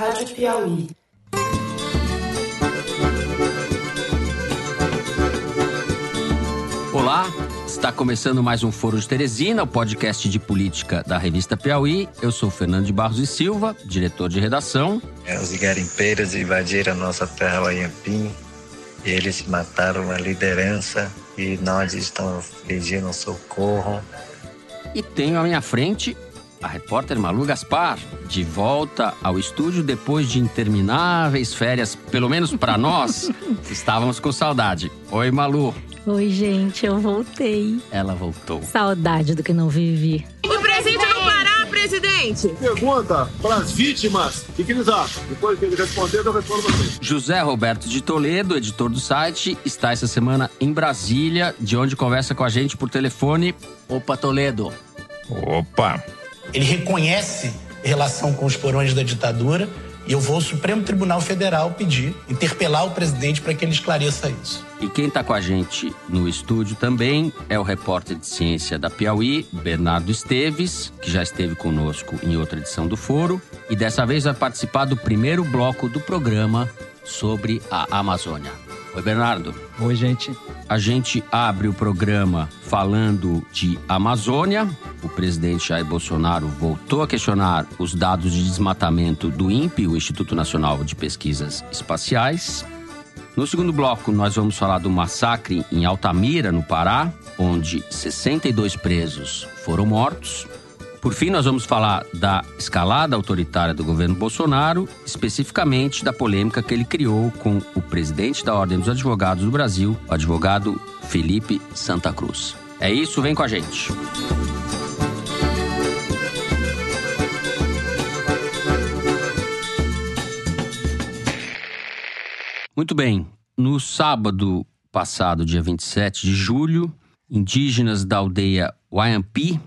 Rádio Piauí. Olá, está começando mais um Foro de Teresina, o podcast de política da revista Piauí. Eu sou Fernando de Barros e Silva, diretor de redação. É, os garimpeiros invadiram a nossa terra Waiampim. Eles mataram a liderança e nós estamos pedindo socorro. E tenho à minha frente a repórter Malu Gaspar, de volta ao estúdio depois de intermináveis férias, pelo menos para nós, estávamos com saudade. Oi, Malu. Oi, gente, eu voltei. Ela voltou. Saudade do que não vivi. O presente não parar, presidente! Pergunta para as vítimas o que, que eles acham. Depois que ele responder, eu respondo vocês. José Roberto de Toledo, editor do site, está essa semana em Brasília, de onde conversa com a gente por telefone. Opa, Toledo. Opa! Ele reconhece relação com os porões da ditadura e eu vou ao Supremo Tribunal Federal pedir, interpelar o presidente para que ele esclareça isso. E quem está com a gente no estúdio também é o repórter de ciência da Piauí, Bernardo Esteves, que já esteve conosco em outra edição do Foro e dessa vez vai participar do primeiro bloco do programa sobre a Amazônia. Oi, Bernardo. Oi, gente. A gente abre o programa falando de Amazônia. O presidente Jair Bolsonaro voltou a questionar os dados de desmatamento do INPE, o Instituto Nacional de Pesquisas Espaciais. No segundo bloco, nós vamos falar do massacre em Altamira, no Pará, onde 62 presos foram mortos. Por fim, nós vamos falar da escalada autoritária do governo Bolsonaro, especificamente da polêmica que ele criou com o presidente da Ordem dos Advogados do Brasil, o advogado Felipe Santa Cruz. É isso, vem com a gente. Muito bem. No sábado passado, dia 27 de julho, indígenas da aldeia Wayampi,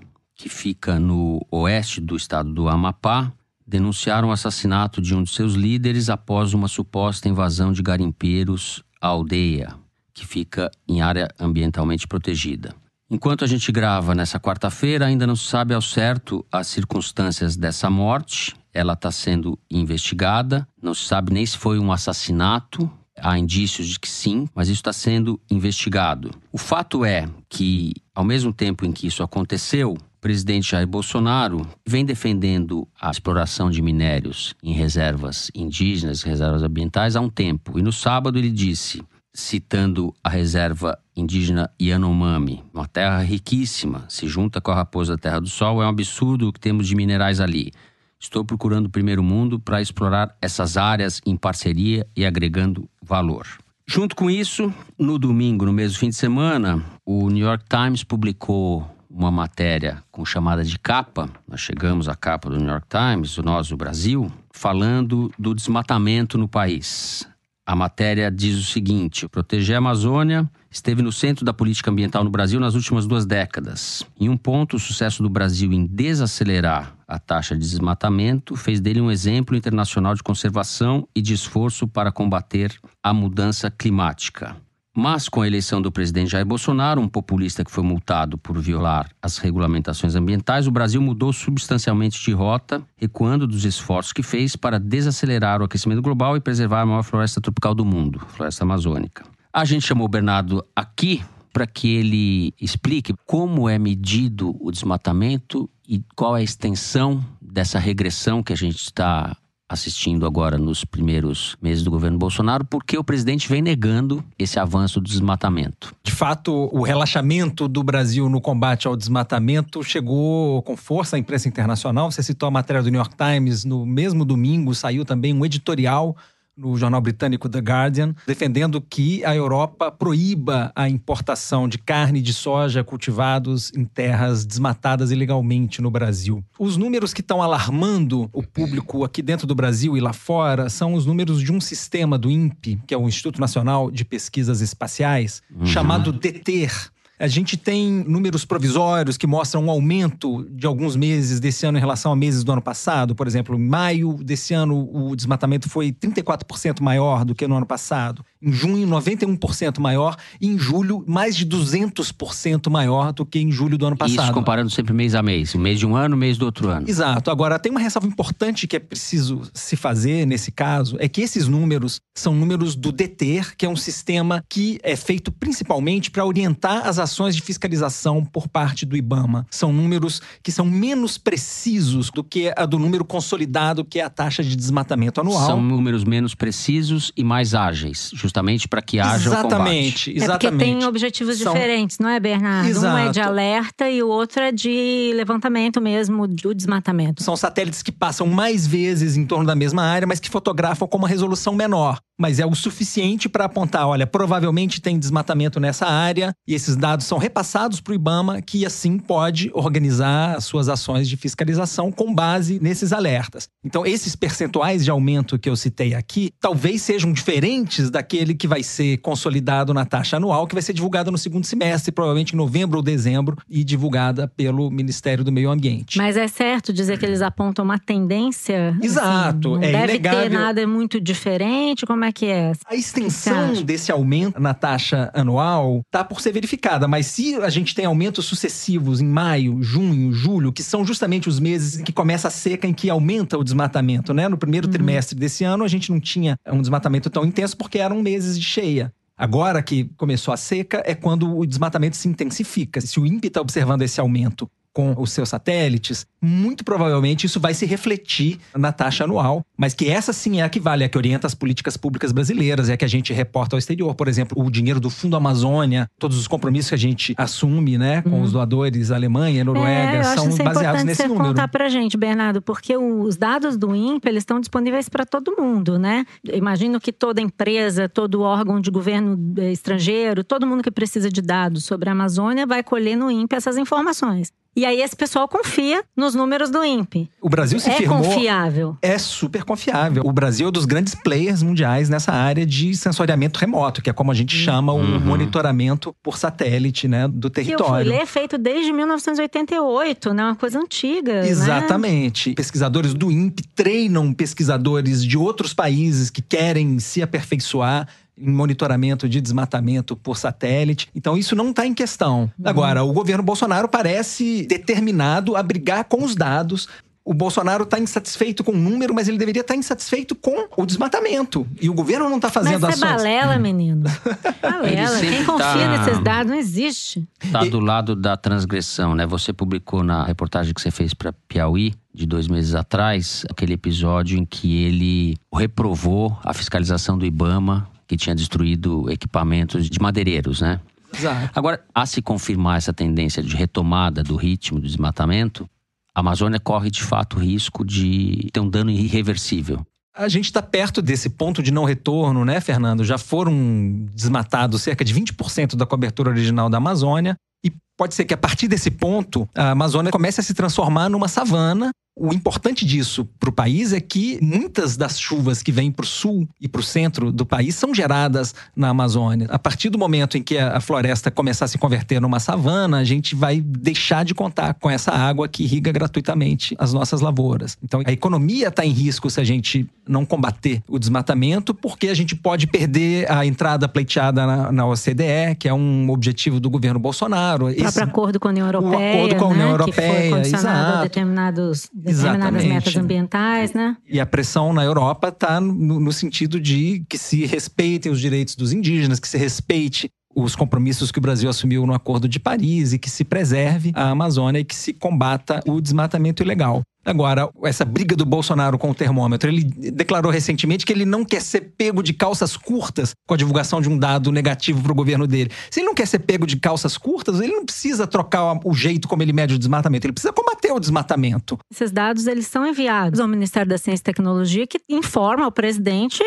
que fica no oeste do estado do Amapá, denunciaram o assassinato de um de seus líderes após uma suposta invasão de garimpeiros à aldeia, que fica em área ambientalmente protegida. Enquanto a gente grava nessa quarta-feira, ainda não se sabe ao certo as circunstâncias dessa morte. Ela está sendo investigada, não se sabe nem se foi um assassinato. Há indícios de que sim, mas isso está sendo investigado. O fato é que, ao mesmo tempo em que isso aconteceu, presidente Jair Bolsonaro vem defendendo a exploração de minérios em reservas indígenas, reservas ambientais, há um tempo. E no sábado ele disse, citando a reserva indígena Yanomami, uma terra riquíssima, se junta com a raposa da Terra do Sol, é um absurdo o que temos de minerais ali. Estou procurando o primeiro mundo para explorar essas áreas em parceria e agregando valor. Junto com isso, no domingo, no mesmo fim de semana, o New York Times publicou uma matéria com chamada de capa, nós chegamos à capa do New York Times, nós, o Brasil, falando do desmatamento no país. A matéria diz o seguinte: proteger a Amazônia esteve no centro da política ambiental no Brasil nas últimas duas décadas. Em um ponto, o sucesso do Brasil em desacelerar a taxa de desmatamento fez dele um exemplo internacional de conservação e de esforço para combater a mudança climática. Mas com a eleição do presidente Jair Bolsonaro, um populista que foi multado por violar as regulamentações ambientais, o Brasil mudou substancialmente de rota, recuando dos esforços que fez para desacelerar o aquecimento global e preservar a maior floresta tropical do mundo, a floresta amazônica. A gente chamou o Bernardo aqui para que ele explique como é medido o desmatamento e qual é a extensão dessa regressão que a gente está assistindo agora nos primeiros meses do governo Bolsonaro, porque o presidente vem negando esse avanço do desmatamento. De fato, o relaxamento do Brasil no combate ao desmatamento chegou com força à imprensa internacional. Você citou a matéria do New York Times. No mesmo domingo saiu também um editorial no jornal britânico The Guardian, defendendo que a Europa proíba a importação de carne de soja cultivados em terras desmatadas ilegalmente no Brasil. Os números que estão alarmando o público aqui dentro do Brasil e lá fora são os números de um sistema do INPE, que é o Instituto Nacional de Pesquisas Espaciais, uhum. chamado DETER A gente tem números provisórios que mostram um aumento de alguns meses desse ano em relação a meses do ano passado. Por exemplo, em maio desse ano, o desmatamento foi 34% maior do que no ano passado. Em junho, 91% maior. E em julho, mais de 200% maior do que em julho do ano passado. Isso comparando sempre mês a mês. Mês de um ano, mês do outro ano. Exato. Agora, tem uma ressalva importante que é preciso se fazer nesse caso: é que esses números são números do DETER, que é um sistema que é feito principalmente para orientar as ações de fiscalização por parte do IBAMA. São números que são menos precisos do que a do número consolidado, que é a taxa de desmatamento anual. São números menos precisos e mais ágeis, justamente para que haja exatamente, o combate. É porque Exatamente. tem objetivos São- diferentes, não é, Bernardo? Um é de Exato. alerta e o outro é de levantamento mesmo do desmatamento. São satélites que passam mais vezes em torno da mesma área, mas que fotografam com uma resolução menor. Mas é o suficiente para apontar: olha, provavelmente tem desmatamento nessa área, e esses dados são repassados para o IBAMA, que assim pode organizar as suas ações de fiscalização com base nesses alertas. Então, esses percentuais de aumento que eu citei aqui talvez sejam diferentes daquele que vai ser consolidado na taxa anual, que vai ser divulgada no segundo semestre, provavelmente em novembro ou dezembro, e divulgada pelo Ministério do Meio Ambiente. Mas é certo dizer que eles apontam uma tendência? assim, Exato, não é deve ter inegável. nada muito diferente? Como é que é? A extensão desse aumento na taxa anual está por ser verificada, mas se a gente tem aumentos sucessivos em maio, junho, julho, que são justamente os meses em que começa a seca, em que aumenta o desmatamento, né? No primeiro trimestre desse ano, a gente não tinha um desmatamento tão intenso porque eram meses de cheia. Agora que começou a seca é quando o desmatamento se intensifica. Se o INPE está observando esse aumento com os seus satélites, muito provavelmente isso vai se refletir na taxa anual, mas que essa sim é a que vale, é a que orienta as políticas públicas brasileiras, é a que a gente reporta ao exterior. Por exemplo, o dinheiro do Fundo Amazônia, todos os compromissos que a gente assume né, com os doadores Alemanha, Noruega, é, eu acho são é baseados nesse você número. contar pra gente, Bernardo, porque os dados do INPE, eles estão disponíveis para todo mundo, né? Eu Imagino que toda empresa, todo órgão de governo eh, estrangeiro, todo mundo que precisa de dados sobre a Amazônia vai colher no INPE essas informações. E aí esse pessoal confia nos números do INPE. O Brasil se é firmou confiável. é super confiável. O Brasil é um dos grandes players mundiais nessa área de sensoriamento remoto, que é como a gente chama o Uhum. monitoramento por satélite, né, do Que eu fui território. ler, é feito desde 1988, né? Uma coisa antiga. né? Exatamente. Pesquisadores do INPE treinam pesquisadores de outros países que querem se aperfeiçoar em monitoramento de desmatamento por satélite. Então, isso não está em questão. Agora, o governo Bolsonaro parece determinado a brigar com os dados. O Bolsonaro está insatisfeito com o número, mas ele deveria estar insatisfeito com o desmatamento. E o governo não está fazendo Mas isso é ações. balela, menino. Balela. sempre Quem confia tá- nesses dados não existe. Tá do lado da transgressão, né? Você publicou na reportagem que você fez para Piauí de dois meses atrás aquele episódio em que ele reprovou a fiscalização do IBAMA que tinha destruído equipamentos de madeireiros, né? Exato. Agora, a se confirmar essa tendência de retomada do ritmo do desmatamento, a Amazônia corre de fato o risco de ter um dano irreversível. A gente está perto desse ponto de não retorno, né, Fernando? Já foram desmatados cerca de 20% da cobertura original da Amazônia. E pode ser que a partir desse ponto, a Amazônia comece a se transformar numa savana. O importante disso para o país é que muitas das chuvas que vêm para o sul e para o centro do país são geradas na Amazônia. A partir do momento em que a floresta começar a se converter numa savana, a gente vai deixar de contar com essa água que irriga gratuitamente as nossas lavouras. Então, a economia está em risco se a gente não combater o desmatamento, porque a gente pode perder a entrada pleiteada na, na OCDE, que é um objetivo do governo Bolsonaro. O Esse- próprio acordo com a União Europeia. acordo com a União né, Que foi Europeia, condicionado a exato. determinados, determinadas metas ambientais, né? E a pressão na Europa está no, no sentido de que se respeitem os direitos dos indígenas, que se respeite os compromissos que o Brasil assumiu no Acordo de Paris e que se preserve a Amazônia e que se combata o desmatamento ilegal. Agora, essa briga do Bolsonaro com o termômetro, ele declarou recentemente que ele não quer ser pego de calças curtas com a divulgação de um dado negativo para o governo dele. Se ele não quer ser pego de calças curtas, ele não precisa trocar o jeito como ele mede o desmatamento, ele precisa combater o desmatamento. Esses dados eles são enviados ao Ministério da Ciência e Tecnologia, que informa ao presidente,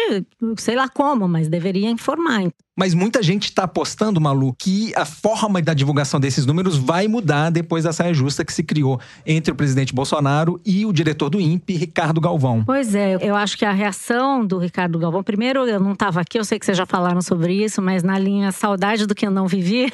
sei lá como, mas deveria informar. Mas muita gente está apostando, Malu, que a forma da divulgação desses números vai mudar depois da saia justa que se criou entre o presidente Bolsonaro e o diretor do INPE, Ricardo Galvão. Pois é, eu acho que a reação do Ricardo Galvão, primeiro eu não estava aqui, eu sei que vocês já falaram sobre isso, mas na linha saudade do que eu não vivi,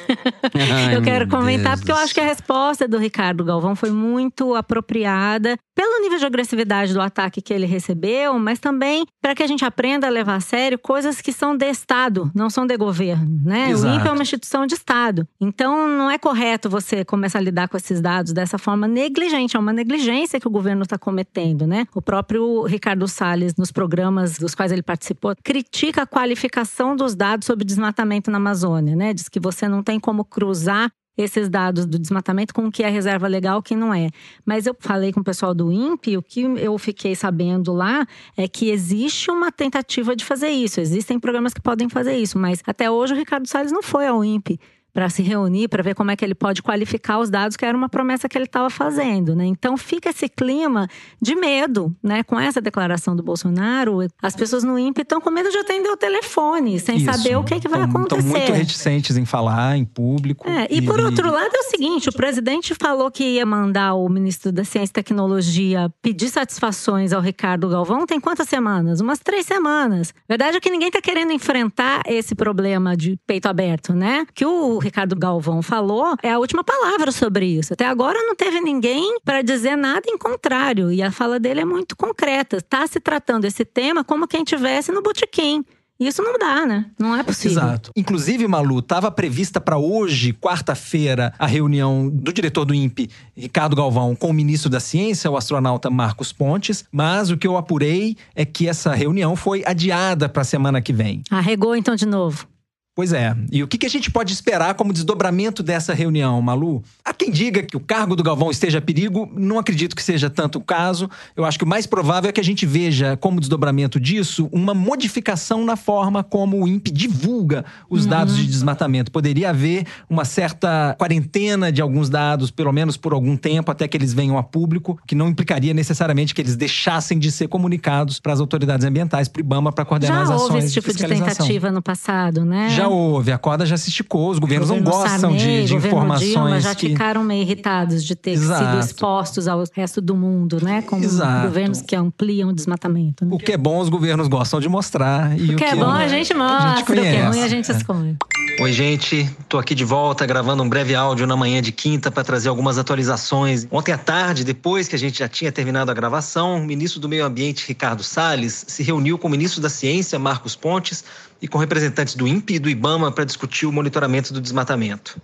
Ai, eu quero comentar Deus porque eu acho que a resposta do Ricardo Galvão foi muito apropriada pelo nível de agressividade do ataque que ele recebeu, mas também para que a gente aprenda a levar a sério coisas que são de Estado, não são de governo, né? Exato. O INPE é uma instituição de Estado. Então não é correto você começar a lidar com esses dados dessa forma negligente, é uma negligência que o governo está cometendo, né? O próprio Ricardo Salles, nos programas dos quais ele participou, critica a qualificação dos dados sobre desmatamento na Amazônia, né? Diz que você não tem como cruzar esses dados do desmatamento com o que é reserva legal, o que não é. Mas eu falei com o pessoal do INPE, o que eu fiquei sabendo lá é que existe uma tentativa de fazer isso. Existem programas que podem fazer isso, mas até hoje o Ricardo Salles não foi ao INPE para se reunir, para ver como é que ele pode qualificar os dados, que era uma promessa que ele estava fazendo, né? Então fica esse clima de medo, né? Com essa declaração do Bolsonaro, as pessoas no INPE estão com medo de atender o telefone, sem Isso. saber o que, que vai Tão- acontecer. Estão muito reticentes em falar em público. É, e por outro lado é o seguinte, o presidente falou que ia mandar o ministro da Ciência e Tecnologia pedir satisfações ao Ricardo Galvão tem quantas semanas? Umas três semanas. Verdade é que ninguém está querendo enfrentar esse problema de peito aberto, né? Que o Ricardo Galvão falou é a última palavra sobre isso. Até agora não teve ninguém para dizer nada em contrário. E a fala dele é muito concreta. Está se tratando esse tema como quem tivesse no botequim. Isso não dá, né? Não é possível. Exato. Inclusive, Malu, estava prevista para hoje, quarta-feira, a reunião do diretor do INPE, Ricardo Galvão, com o ministro da Ciência, o astronauta Marcos Pontes. Mas o que eu apurei é que essa reunião foi adiada para a semana que vem. Arregou então de novo. Pois é. E o que a gente pode esperar como desdobramento dessa reunião, Malu? Há quem diga que o cargo do Galvão esteja a perigo, não acredito que seja tanto o caso. Eu acho que o mais provável é que a gente veja como desdobramento disso uma modificação na forma como o INPE divulga os dados de desmatamento. Poderia haver uma certa quarentena de alguns dados, pelo menos por algum tempo, até que eles venham a público, que não implicaria necessariamente que eles deixassem de ser comunicados para as autoridades ambientais, para o IBAMA, para coordenar Já as ações houve esse tipo de fiscalização. tentativa no passado, né? Já houve, a corda já se esticou, os governos não Governo gostam Sarney, de, de informações Dilma já que. ficaram meio irritados de ter sido Exato. expostos ao resto do mundo, né? Como Exato. governos que ampliam o desmatamento. Né? O que é bom, os governos gostam de mostrar. E O que é bom, a gente mostra. O que é ruim, a gente esconde. Oi, gente. Tô aqui de volta gravando um breve áudio na manhã de quinta para trazer algumas atualizações. Ontem à tarde, depois que a gente já tinha terminado a gravação, o ministro do Meio Ambiente, Ricardo Salles, se reuniu com o ministro da Ciência, Marcos Pontes, e com representantes do INPE e do IBAMA para discutir o monitoramento do desmatamento.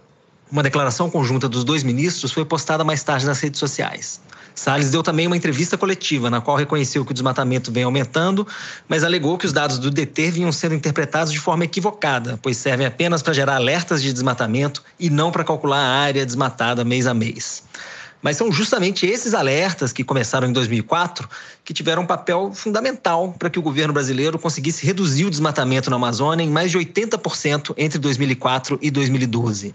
Uma declaração conjunta dos dois ministros foi postada mais tarde nas redes sociais. Salles deu também uma entrevista coletiva, na qual reconheceu que o desmatamento vem aumentando, mas alegou que os dados do DT vinham sendo interpretados de forma equivocada, pois servem apenas para gerar alertas de desmatamento e não para calcular a área desmatada mês a mês. Mas são justamente esses alertas que começaram em 2004 que tiveram um papel fundamental para que o governo brasileiro conseguisse reduzir o desmatamento na Amazônia em mais de 80% entre 2004 e 2012.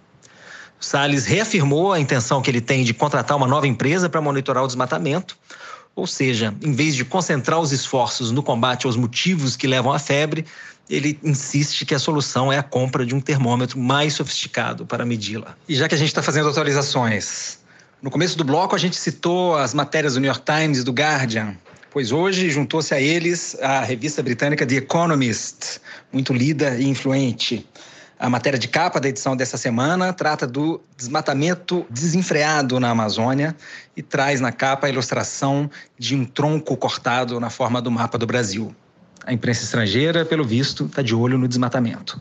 O Salles reafirmou a intenção que ele tem de contratar uma nova empresa para monitorar o desmatamento, ou seja, em vez de concentrar os esforços no combate aos motivos que levam à febre, ele insiste que a solução é a compra de um termômetro mais sofisticado para medi-la. E já que a gente está fazendo atualizações, no começo do bloco a gente citou as matérias do New York Times do Guardian, pois hoje juntou-se a eles a revista britânica The Economist, muito lida e influente. A matéria de capa da edição dessa semana trata do desmatamento desenfreado na Amazônia e traz na capa a ilustração de um tronco cortado na forma do mapa do Brasil. A imprensa estrangeira, pelo visto, está de olho no desmatamento.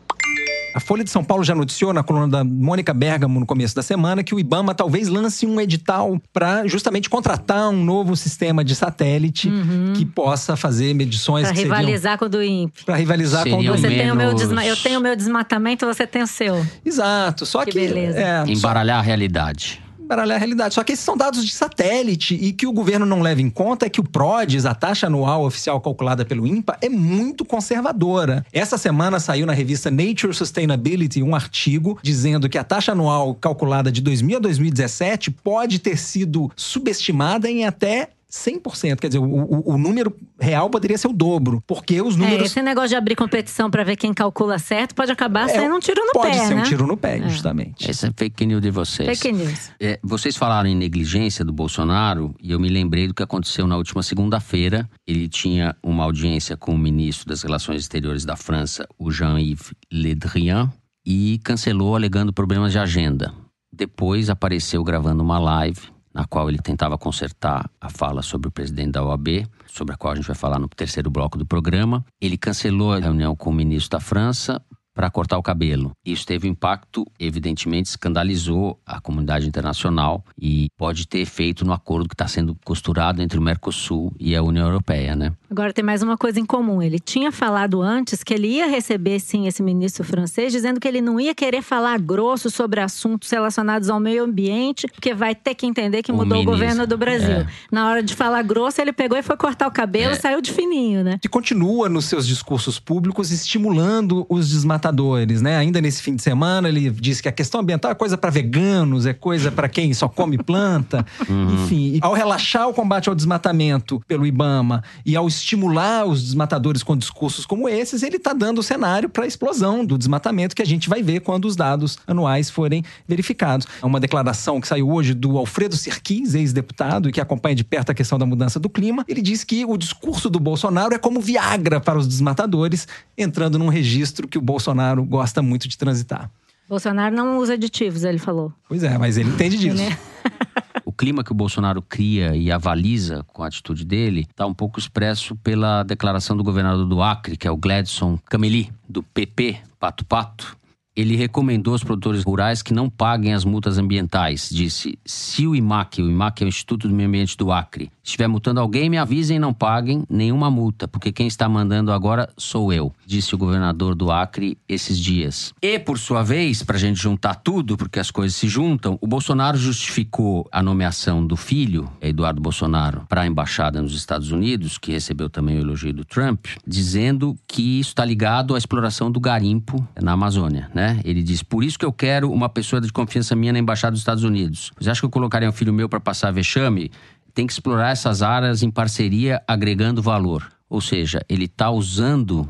A Folha de São Paulo já noticiou na coluna da Mônica Bergamo no começo da semana que o IBAMA talvez lance um edital para justamente contratar um novo sistema de satélite que possa fazer medições Para que seriam- rivalizar com o do INPE. para rivalizar com o Seriam do Você tem o meu desma... Eu tenho o meu desmatamento, você tem o seu. Exato. Só Que que, beleza. é, só Embaralhar a realidade. Embaralhar a realidade. Só que esses são dados de satélite e que o governo não leva em conta é que o PRODES, a taxa anual oficial calculada pelo INPA, é muito conservadora. Essa semana saiu na revista Nature Sustainability um artigo dizendo que a taxa anual calculada de 2000 a 2017 pode ter sido subestimada em até 100%. Quer dizer, o, o, o, número real poderia ser o dobro. Porque os números. É, esse negócio de abrir competição para ver quem calcula certo pode acabar é, sendo um tiro no pode pé. Pode ser né? um tiro no pé, é. justamente. Essa é fake news de vocês. Fake news. É, vocês falaram em negligência do Bolsonaro e eu me lembrei do que aconteceu na última segunda-feira. Ele tinha uma audiência com o ministro das Relações Exteriores da França, o Jean-Yves Le Drian, e cancelou alegando problemas de agenda. Depois apareceu gravando uma live na qual ele tentava consertar a fala sobre o presidente da OAB, sobre a qual a gente vai falar no terceiro bloco do programa. Ele cancelou a reunião com o ministro da França para cortar o cabelo. Isso teve um impacto, evidentemente, escandalizou a comunidade internacional e pode ter efeito no acordo que está sendo costurado entre o Mercosul e a União Europeia, né? Agora tem mais uma coisa em comum. Ele tinha falado antes que ele ia receber sim esse ministro francês, dizendo que ele não ia querer falar grosso sobre assuntos relacionados ao meio ambiente, porque vai ter que entender que mudou o, o governo do Brasil. É. Na hora de falar grosso, ele pegou e foi cortar o cabelo, é. saiu de fininho, né? E continua nos seus discursos públicos estimulando os desmatadores, né? Ainda nesse fim de semana, ele disse que a questão ambiental é coisa para veganos, é coisa para quem só come planta. Uhum. Enfim, ao relaxar o combate ao desmatamento pelo IBAMA e ao estimular os desmatadores com discursos como esses, ele está dando o cenário para a explosão do desmatamento que a gente vai ver quando os dados anuais forem verificados. É uma declaração que saiu hoje do Alfredo Serquis, ex-deputado, e que acompanha de perto a questão da mudança do clima. Ele diz que o discurso do Bolsonaro é como Viagra para os desmatadores, entrando num registro que o Bolsonaro gosta muito de transitar. Bolsonaro não usa aditivos, ele falou. Pois é, mas ele entende disso. Clima que o Bolsonaro cria e avaliza com a atitude dele está um pouco expresso pela declaração do governador do Acre, que é o Gladson Cameli, do PP, Pato Pato, ele recomendou aos produtores rurais que não paguem as multas ambientais. Disse: se o IMAC, o IMAC é o Instituto do Meio Ambiente do Acre, estiver multando alguém, me avisem e não paguem nenhuma multa, porque quem está mandando agora sou eu, disse o governador do Acre esses dias. E, por sua vez, para a gente juntar tudo, porque as coisas se juntam, o Bolsonaro justificou a nomeação do filho, Eduardo Bolsonaro, para a embaixada nos Estados Unidos, que recebeu também o elogio do Trump, dizendo que isso está ligado à exploração do garimpo na Amazônia, né? Ele diz: Por isso que eu quero uma pessoa de confiança minha na embaixada dos Estados Unidos. Você acha que eu colocaria um filho meu para passar vexame? Tem que explorar essas áreas em parceria, agregando valor. Ou seja, ele está usando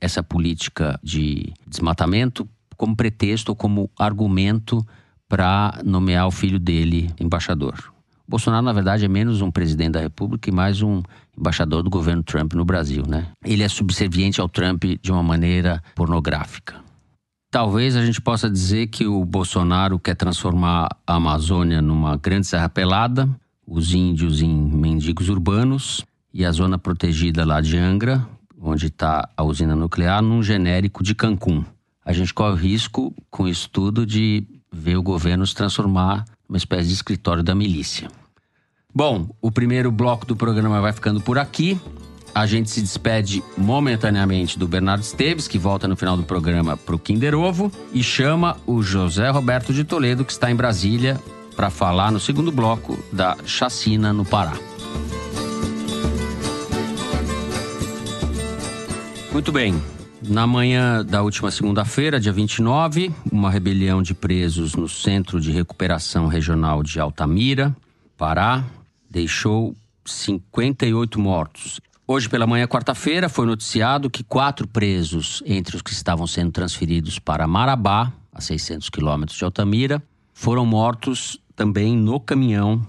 essa política de desmatamento como pretexto ou como argumento para nomear o filho dele embaixador. Bolsonaro, na verdade, é menos um presidente da República e mais um embaixador do governo Trump no Brasil, né? Ele é subserviente ao Trump de uma maneira pornográfica. Talvez a gente possa dizer que o Bolsonaro quer transformar a Amazônia numa grande serra pelada, os índios em mendigos urbanos e a zona protegida lá de Angra, onde está a usina nuclear, num genérico de Cancún. A gente corre o risco, com isso tudo, de ver o governo se transformar numa espécie de escritório da milícia. Bom, o primeiro bloco do programa vai ficando por aqui. A gente se despede momentaneamente do Bernardo Esteves, que volta no final do programa para o Kinder Ovo, e chama o José Roberto de Toledo, que está em Brasília, para falar no segundo bloco da chacina no Pará. Muito bem. Na manhã da última segunda-feira, dia 29, uma rebelião de presos no Centro de Recuperação Regional de Altamira, Pará, deixou 58 mortos Hoje pela manhã, quarta-feira, foi noticiado que quatro presos, entre os que estavam sendo transferidos para Marabá, a 600 quilômetros de Altamira, foram mortos também no caminhão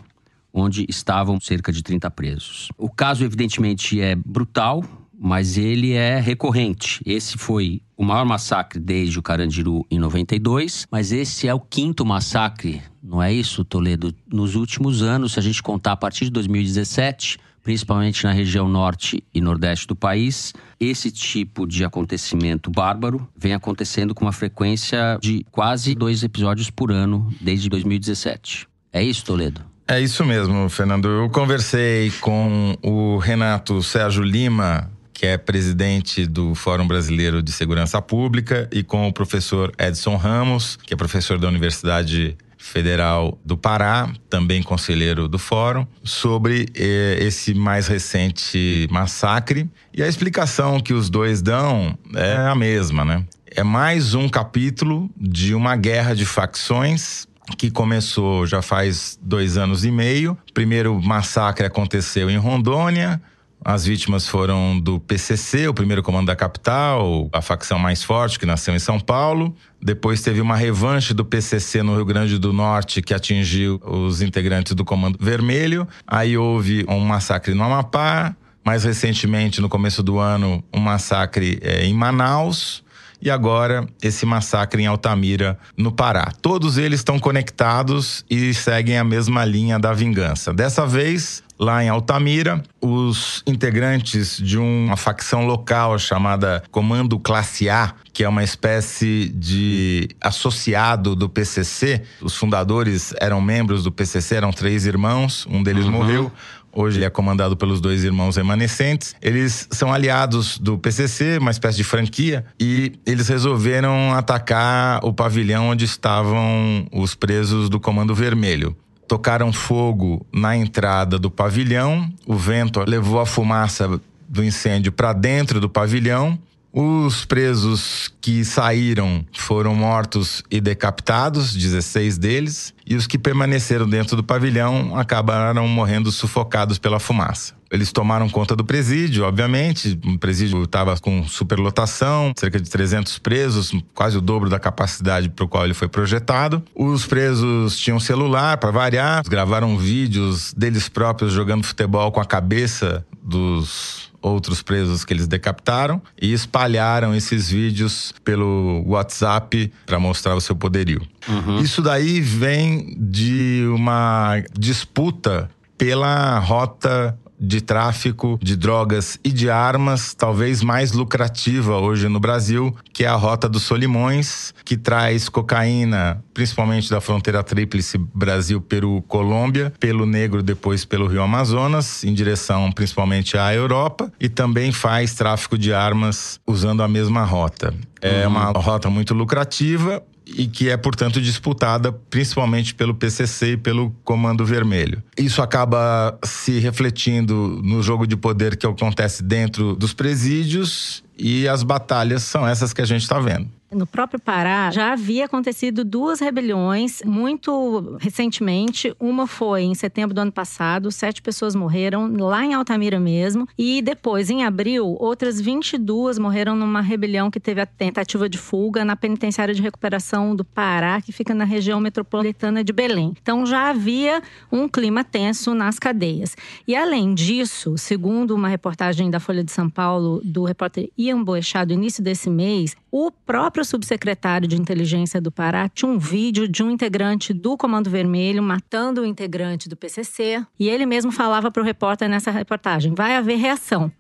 onde estavam cerca de 30 presos. O caso, evidentemente, é brutal, mas ele é recorrente. Esse foi o maior massacre desde o Carandiru em 92, mas esse é o quinto massacre, não é isso, Toledo? Nos últimos anos, se a gente contar a partir de 2017 principalmente na região norte e nordeste do país, esse tipo de acontecimento bárbaro vem acontecendo com uma frequência de quase dois episódios por ano desde 2017. É isso, Toledo? É isso mesmo, Fernando. Eu conversei com o Renato Sérgio Lima, que é presidente do Fórum Brasileiro de Segurança Pública, e com o professor Edson Ramos, que é professor da Universidade Federal do Pará, também conselheiro do Fórum, sobre eh, esse mais recente massacre. E a explicação que os dois dão é a mesma, né? É mais um capítulo de uma guerra de facções que começou já faz dois anos e meio. Primeiro massacre aconteceu em Rondônia. As vítimas foram do PCC, o primeiro comando da capital, a facção mais forte que nasceu em São Paulo. Depois teve uma revanche do PCC no Rio Grande do Norte que atingiu os integrantes do Comando Vermelho. Aí houve um massacre no Amapá. Mais recentemente, no começo do ano, um massacre é, em Manaus e agora esse massacre em Altamira, no Pará. Todos eles estão conectados e seguem a mesma linha da vingança. Dessa vez, lá em Altamira, os integrantes de uma facção local chamada Comando Classe A, que é uma espécie de associado do PCC. Os fundadores eram membros do PCC, eram três irmãos, um deles uhum. morreu. Hoje ele é comandado pelos dois irmãos remanescentes. Eles são aliados do PCC, uma espécie de franquia, e eles resolveram atacar o pavilhão onde estavam os presos do Comando Vermelho tocaram fogo na entrada do pavilhão, o vento levou a fumaça do incêndio para dentro do pavilhão. Os presos que saíram foram mortos e decapitados, 16 deles, e os que permaneceram dentro do pavilhão acabaram morrendo sufocados pela fumaça. Eles tomaram conta do presídio, obviamente. O presídio estava com superlotação, cerca de 300 presos, quase o dobro da capacidade para o qual ele foi projetado. Os presos tinham celular, para variar, gravaram vídeos deles próprios jogando futebol com a cabeça dos outros presos que eles decapitaram e espalharam esses vídeos pelo WhatsApp para mostrar o seu poderio. Uhum. Isso daí vem de uma disputa pela rota de tráfico de drogas e de armas, talvez mais lucrativa hoje no Brasil, que é a Rota dos Solimões, que traz cocaína, principalmente da fronteira tríplice Brasil, Peru, Colômbia, pelo Negro, depois pelo Rio Amazonas, em direção principalmente à Europa, e também faz tráfico de armas usando a mesma rota. É uhum. uma rota muito lucrativa e que é, portanto, disputada principalmente pelo PCC e pelo Comando Vermelho. Isso acaba se refletindo no jogo de poder que acontece dentro dos presídios e as batalhas são essas que a gente está vendo. No próprio Pará já havia acontecido duas rebeliões muito recentemente. Uma foi em setembro do ano passado, sete pessoas morreram lá em Altamira mesmo. E depois, em abril, outras 22 morreram numa rebelião que teve a tentativa de fuga na penitenciária de recuperação do Pará, que fica na região metropolitana de Belém. Então já havia um clima tenso nas cadeias. E além disso, segundo uma reportagem da Folha de São Paulo do repórter Ian Boechat do início desse mês, o próprio subsecretário de inteligência do Pará tinha um vídeo de um integrante do Comando Vermelho matando o integrante do PCC. E ele mesmo falava para o repórter nessa reportagem: vai haver reação.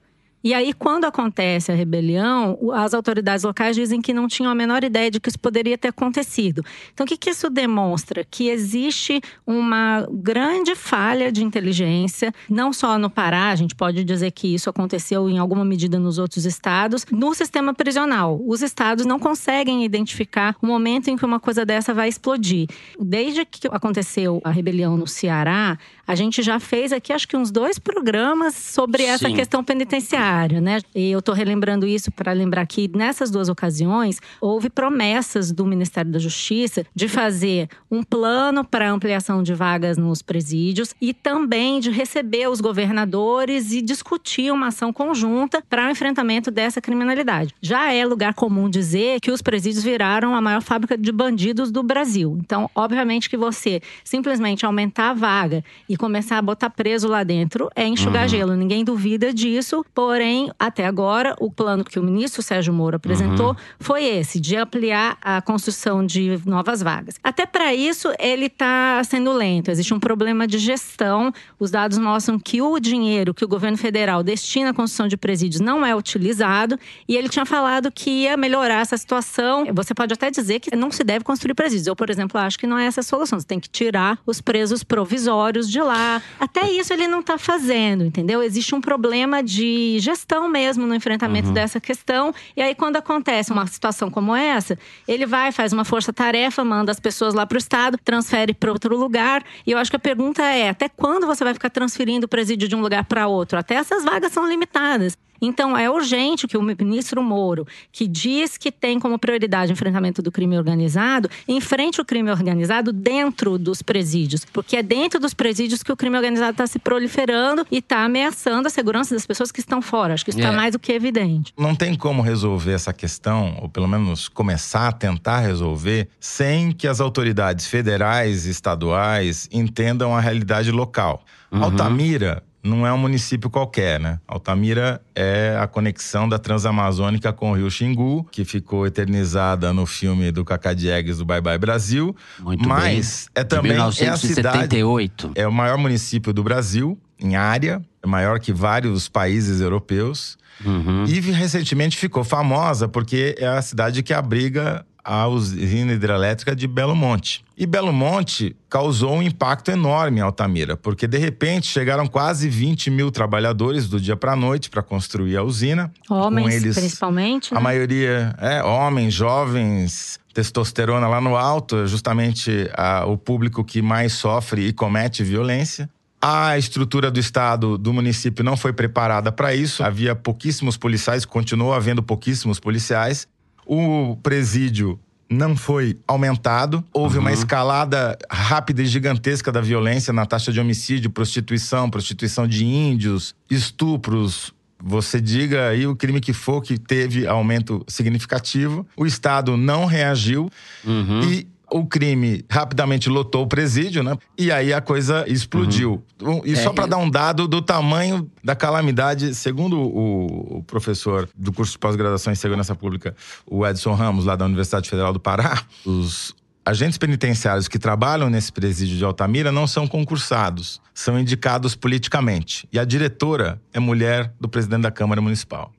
E aí, quando acontece a rebelião, as autoridades locais dizem que não tinham a menor ideia de que isso poderia ter acontecido. Então, o que, que isso demonstra? Que existe uma grande falha de inteligência, não só no Pará, a gente pode dizer que isso aconteceu em alguma medida nos outros estados, no sistema prisional. Os estados não conseguem identificar o momento em que uma coisa dessa vai explodir. Desde que aconteceu a rebelião no Ceará, a gente já fez aqui, acho que uns dois programas sobre essa Sim. questão penitenciária, né? E eu estou relembrando isso para lembrar que nessas duas ocasiões houve promessas do Ministério da Justiça de fazer um plano para ampliação de vagas nos presídios e também de receber os governadores e discutir uma ação conjunta para o enfrentamento dessa criminalidade. Já é lugar comum dizer que os presídios viraram a maior fábrica de bandidos do Brasil. Então, obviamente que você simplesmente aumentar a vaga e começar a botar preso lá dentro é enxugar uhum. gelo. Ninguém duvida disso. Porém, até agora, o plano que o ministro Sérgio Moro apresentou uhum. foi esse, de ampliar a construção de novas vagas. Até para isso, ele está sendo lento. Existe um problema de gestão. Os dados mostram que o dinheiro que o governo federal destina à construção de presídios não é utilizado. E ele tinha falado que ia melhorar essa situação. Você pode até dizer que não se deve construir presídios. Eu, por exemplo, acho que não é essa a solução. Você tem que tirar os presos provisórios de lá. Até isso ele não está fazendo, entendeu? Existe um problema de gestão mesmo no enfrentamento uhum. dessa questão. E aí, quando acontece uma situação como essa, ele vai, faz uma força-tarefa, manda as pessoas lá para o Estado, transfere para outro lugar. E eu acho que a pergunta é: até quando você vai ficar transferindo o presídio de um lugar para outro? Até essas vagas são limitadas. Então, é urgente que o ministro Moro, que diz que tem como prioridade o enfrentamento do crime organizado, enfrente o crime organizado dentro dos presídios. Porque é dentro dos presídios que o crime organizado está se proliferando e está ameaçando a segurança das pessoas que estão fora. Acho que isso está É. mais do que evidente. Não tem como resolver essa questão, ou pelo menos começar a tentar resolver, sem que as autoridades federais e estaduais entendam a realidade local. Uhum. Altamira não é um município qualquer, né? Altamira é a conexão da Transamazônica com o Rio Xingu, que ficou eternizada no filme do Cacá Diegues do Bye Bye Brasil. Muito Mas bem. é também de é a cidade 1978. é o maior município do Brasil em área, é maior que vários países europeus. Uhum. E recentemente ficou famosa porque é a cidade que abriga a usina hidrelétrica de Belo Monte. E Belo Monte causou um impacto enorme em Altamira, porque de repente chegaram quase 20 mil trabalhadores do dia para a noite para construir a usina. Homens, com eles, principalmente. a né? maioria é homens, jovens, testosterona lá no alto, justamente a- o público que mais sofre e comete violência. A estrutura do estado, do município, não foi preparada para isso. Havia pouquíssimos policiais, continuou havendo pouquíssimos policiais. O presídio não foi aumentado. Houve uma escalada rápida e gigantesca da violência na taxa de homicídio, prostituição, prostituição de índios, estupros. Você diga aí o crime que for que teve aumento significativo. O Estado não reagiu Uhum. e o crime rapidamente lotou o presídio, né? E aí a coisa explodiu. Um- E só É, para dar um dado do tamanho da calamidade, segundo o, o professor do curso de pós-graduação em segurança pública, o Edson Ramos, lá da Universidade Federal do Pará, os agentes penitenciários que trabalham nesse presídio de Altamira não são concursados, são indicados politicamente. E a diretora é mulher do presidente da Câmara Municipal.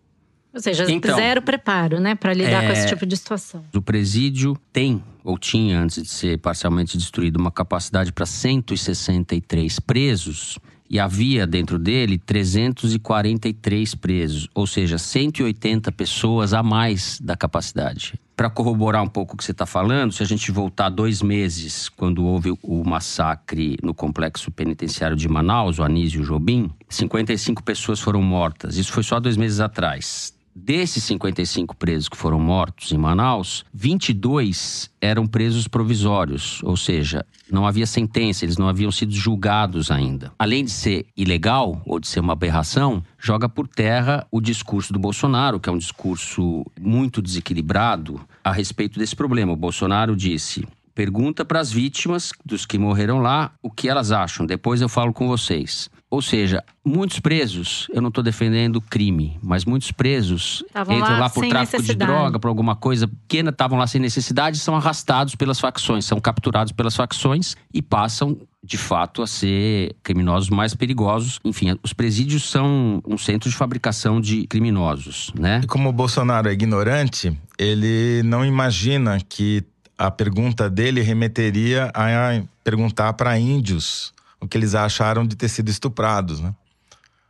Ou seja, Então, zero preparo, né, para lidar com é- esse tipo de situação. O presídio tem, ou tinha antes de ser parcialmente destruído, uma capacidade para 163 presos. E havia dentro dele 343 presos, ou seja, 180 pessoas a mais da capacidade. Para corroborar um pouco o que você está falando, se a gente voltar dois meses, quando houve o massacre no complexo penitenciário de Manaus, o Anísio Jobim, 55 pessoas foram mortas. Isso foi só dois meses atrás. Desses 55 presos que foram mortos em Manaus, 22 eram presos provisórios, ou seja, não havia sentença, eles não haviam sido julgados ainda. Além de ser ilegal ou de ser uma aberração, joga por terra o discurso do Bolsonaro, que é um discurso muito desequilibrado a respeito desse problema. O Bolsonaro disse: pergunta para as vítimas dos que morreram lá o que elas acham, depois eu falo com vocês. Ou seja, muitos presos, eu não estou defendendo crime, mas muitos presos Estavam entram lá lá por tráfico de droga, por alguma coisa pequena, estavam lá sem necessidade, são arrastados pelas facções, são capturados pelas facções e passam, de fato, a ser criminosos mais perigosos. Enfim, os presídios são um centro de fabricação de criminosos, né? E como o Bolsonaro é ignorante, ele não imagina que a pergunta dele remeteria a perguntar para índios o que eles acharam de ter sido estuprados, né?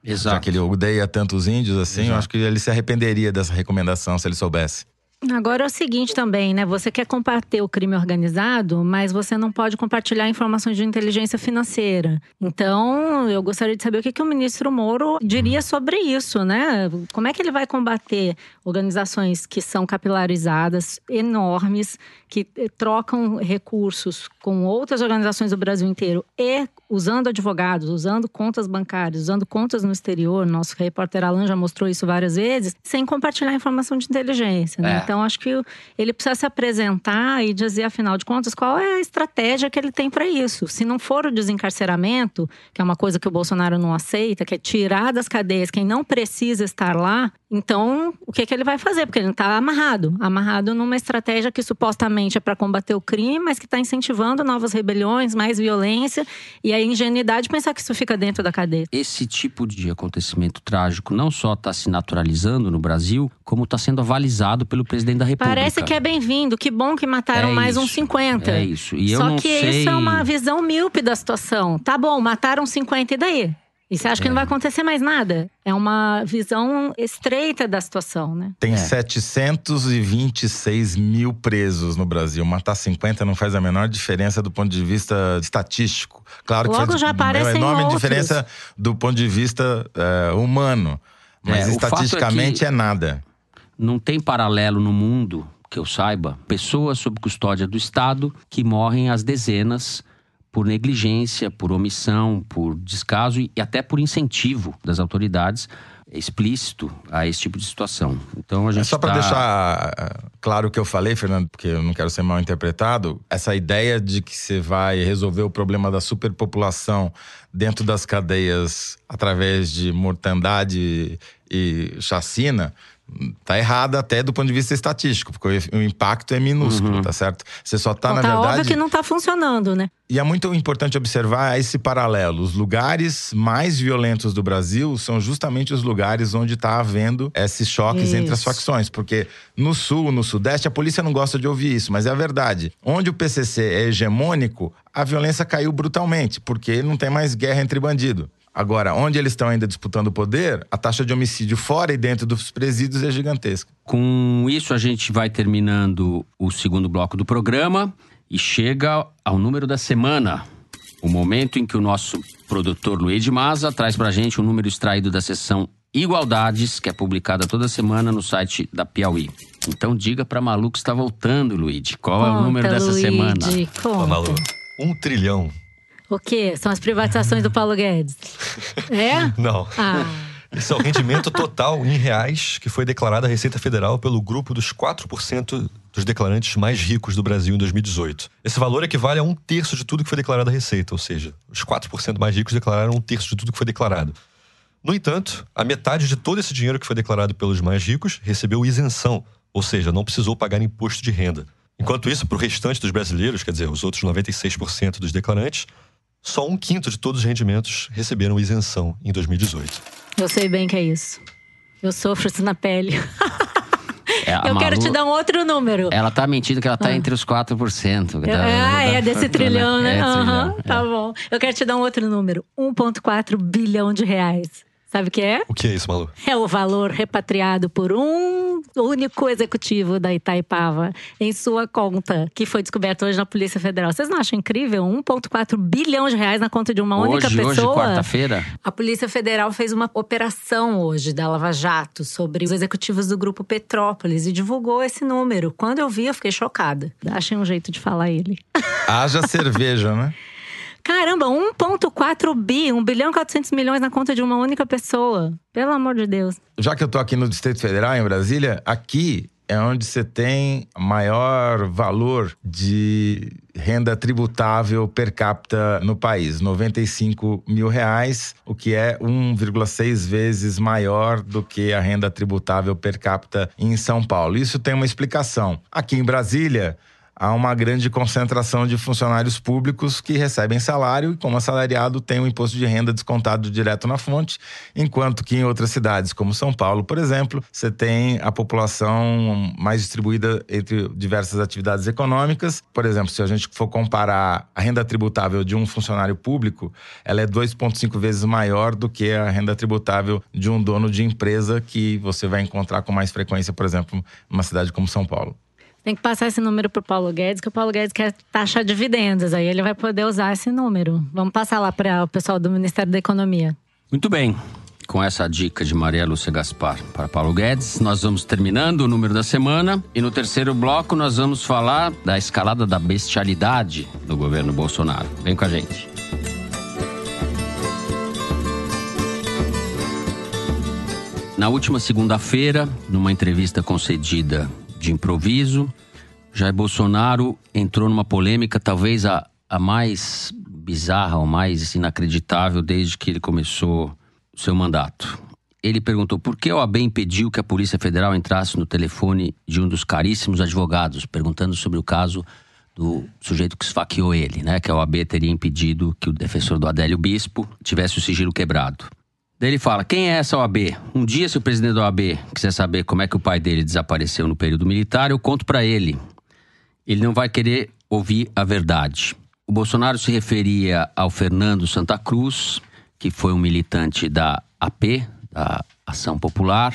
Já que ele odeia tanto os índios assim, eu acho que ele se arrependeria dessa recomendação se ele soubesse. Agora é o seguinte também, né? Você quer combater o crime organizado, mas você não pode compartilhar informações de inteligência financeira. Então, eu gostaria de saber o que, que o ministro Moro diria sobre isso, né? Como é que ele vai combater organizações que são capilarizadas, enormes, que eh, trocam recursos com outras organizações do Brasil inteiro e usando advogados, usando contas bancárias, usando contas no exterior. Nosso repórter Alan já mostrou isso várias vezes, sem compartilhar informação de inteligência. Né? É. Então, acho que ele precisa se apresentar e dizer, afinal de contas, qual é a estratégia que ele tem para isso. Se não for o desencarceramento, que é uma coisa que o Bolsonaro não aceita, que é tirar das cadeias quem não precisa estar lá, então o que, que ele vai fazer? Porque ele está amarrado amarrado numa estratégia que supostamente é para combater o crime, mas que está incentivando novas rebeliões, mais violência e ingenuidade de pensar que isso fica dentro da cadeia. Esse tipo de acontecimento trágico não só está se naturalizando no Brasil, como está sendo avalizado pelo presidente da República. Parece que é bem-vindo, que bom que mataram É mais isso, uns 50. É isso. E eu Só não que sei... isso é uma visão míope da situação. Tá bom, mataram 50 e daí? E você acha que não vai acontecer mais nada? É uma visão estreita da situação, né? Tem É. 726 mil presos no Brasil. Matar 50 não faz a menor diferença do ponto de vista estatístico. Claro que Logo faz já uma enorme outros. diferença do ponto de vista eh, humano. Mas É, é estatisticamente é nada. Não tem paralelo no mundo, que eu saiba, pessoas sob custódia do Estado que morrem às dezenas por negligência, por omissão, por descaso e até por incentivo das autoridades explícito a esse tipo de situação. Então a gente É só para tá- deixar ah, claro o que eu falei, Fernando, porque eu não quero ser mal interpretado. Essa ideia de que você vai resolver o problema da superpopulação dentro das cadeias através de mortandade e chacina tá errada até do ponto de vista estatístico, porque o impacto é minúsculo, tá certo? Você só tá, Bom, na tá verdade. óbvio que não tá funcionando, né? E é muito importante observar esse paralelo. Os lugares mais violentos do Brasil são justamente os lugares onde está havendo esses choques entre as Isso. facções. Porque no sul, no sudeste, a polícia não gosta de ouvir isso, mas é a verdade. Onde o PCC é hegemônico, a violência caiu brutalmente, porque não tem mais guerra entre bandido. Agora, onde eles estão ainda disputando o poder, a taxa de homicídio fora e dentro dos presídios é gigantesca. Com isso, a gente vai terminando o segundo bloco do programa e chega ao número da semana. O momento em que o nosso produtor Luiz de Maza traz pra gente um número extraído da seção Igualdades, que é publicada toda semana no site da Piauí. Então diga pra Malu que está voltando, Luiz. Qual é o Conta, número dessa Luigi, semana? Conta. Malu, um trilhão. O quê? São as privatizações do Paulo Guedes. É? Não. Ah, Esse é o rendimento total em reais que foi declarado à Receita Federal pelo grupo dos 4% dos declarantes mais ricos do Brasil em 2018. Esse valor equivale a um terço de tudo que foi declarado à Receita, ou seja, os 4% mais ricos declararam um terço de tudo que foi declarado. No entanto, a metade de todo esse dinheiro que foi declarado pelos mais ricos recebeu isenção, ou seja, não precisou pagar imposto de renda. Enquanto isso, para o restante dos brasileiros, quer dizer, os outros 96% dos declarantes, só um quinto de todos os rendimentos receberam isenção em 2018. eu sei bem que é isso. Eu sofro isso na pele. É, Eu quero Malu- te dar um outro número. Ela tá mentindo que ela tá Ah. entre os 4%. Eu- Tá- ah, é desse trilhão, né? É, Aham, trilhão, Tá bom. Eu quero te dar um outro número: 1,4 bilhão de reais. Sabe o que é? O que é isso, Malu? É o valor repatriado por um único executivo da Itaipava em sua conta, que foi descoberto hoje na Polícia Federal. Vocês não acham incrível? 1,4 bilhão de reais na conta de uma única Hoje, hoje, pessoa? quarta-feira? A Polícia Federal fez uma operação hoje da Lava Jato sobre os executivos do Grupo Petrópolis e divulgou esse número. Quando eu vi, eu fiquei chocada. Achei um jeito de falar ele. Haja cerveja, né? Caramba, 1,4 bi, 1 bilhão e 400 milhões na conta de uma única pessoa. Pelo amor de Deus. Já que eu tô aqui no Distrito Federal, em Brasília, aqui é onde você tem maior valor de renda tributável per capita no país, 95 mil reais, o que é 1,6 vezes maior do que a renda tributável per capita em São Paulo. Isso tem uma explicação. Aqui em Brasília, há uma grande concentração de funcionários públicos que recebem salário e, como assalariado, tem o imposto de renda descontado direto na fonte, enquanto que em outras cidades, como São Paulo, por exemplo, você tem a população mais distribuída entre diversas atividades econômicas. Por exemplo, se a gente for comparar a renda tributável de um funcionário público, ela é 2,5 vezes maior do que a renda tributável de um dono de empresa que você vai encontrar com mais frequência, por exemplo, numa cidade como São Paulo. Tem que passar esse número pro Paulo Guedes, que o Paulo Guedes quer taxar dividendos. Aí ele vai poder usar esse número. Vamos passar lá para o pessoal do Ministério da Economia. Muito bem. Com essa dica de Maria Lúcia Gaspar para Paulo Guedes, nós vamos terminando o número da semana. E no terceiro bloco, nós vamos falar da escalada da bestialidade do governo Bolsonaro. Vem com a gente. Na última segunda-feira, numa entrevista concedida de improviso, Jair Bolsonaro entrou numa polêmica talvez a, a mais bizarra, ou mais inacreditável desde que ele começou seu mandato. Ele perguntou por que a OAB impediu que a Polícia Federal entrasse no telefone de um dos caríssimos advogados, perguntando sobre o caso do sujeito que esfaqueou ele, né? Que a OAB teria impedido que o defensor do Adélio Bispo tivesse o sigilo quebrado. Daí ele fala: quem é essa OAB? Um dia, se o presidente da OAB quiser saber como é que o pai dele desapareceu no período militar, eu conto para ele. Ele não vai querer ouvir a verdade. O Bolsonaro se referia ao Fernando Santa Cruz, que foi um militante da AP, da Ação Popular,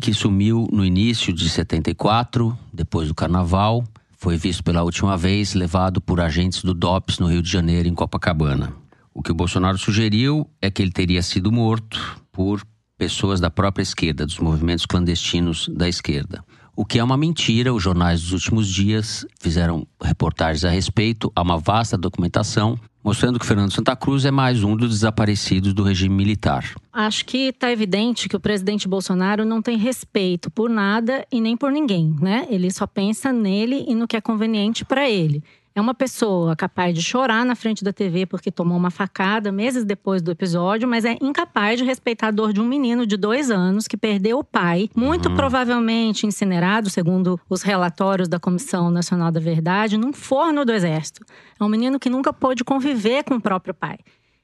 que sumiu no início de 74, depois do carnaval. Foi visto pela última vez levado por agentes do DOPS no Rio de Janeiro, em Copacabana. O que o Bolsonaro sugeriu é que ele teria sido morto por pessoas da própria esquerda, dos movimentos clandestinos da esquerda. O que é uma mentira, os jornais dos últimos dias fizeram reportagens a respeito, há uma vasta documentação mostrando que Fernando Santa Cruz é mais um dos desaparecidos do regime militar. Acho que está evidente que o presidente Bolsonaro não tem respeito por nada e nem por ninguém, né? Ele só pensa nele e no que é conveniente para ele. É uma pessoa capaz de chorar na frente da TV porque tomou uma facada meses depois do episódio, mas é incapaz de respeitar a dor de um menino de dois anos que perdeu o pai, muito uhum. provavelmente incinerado, segundo os relatórios da Comissão Nacional da Verdade, num forno do Exército. É um menino que nunca pôde conviver com o próprio pai.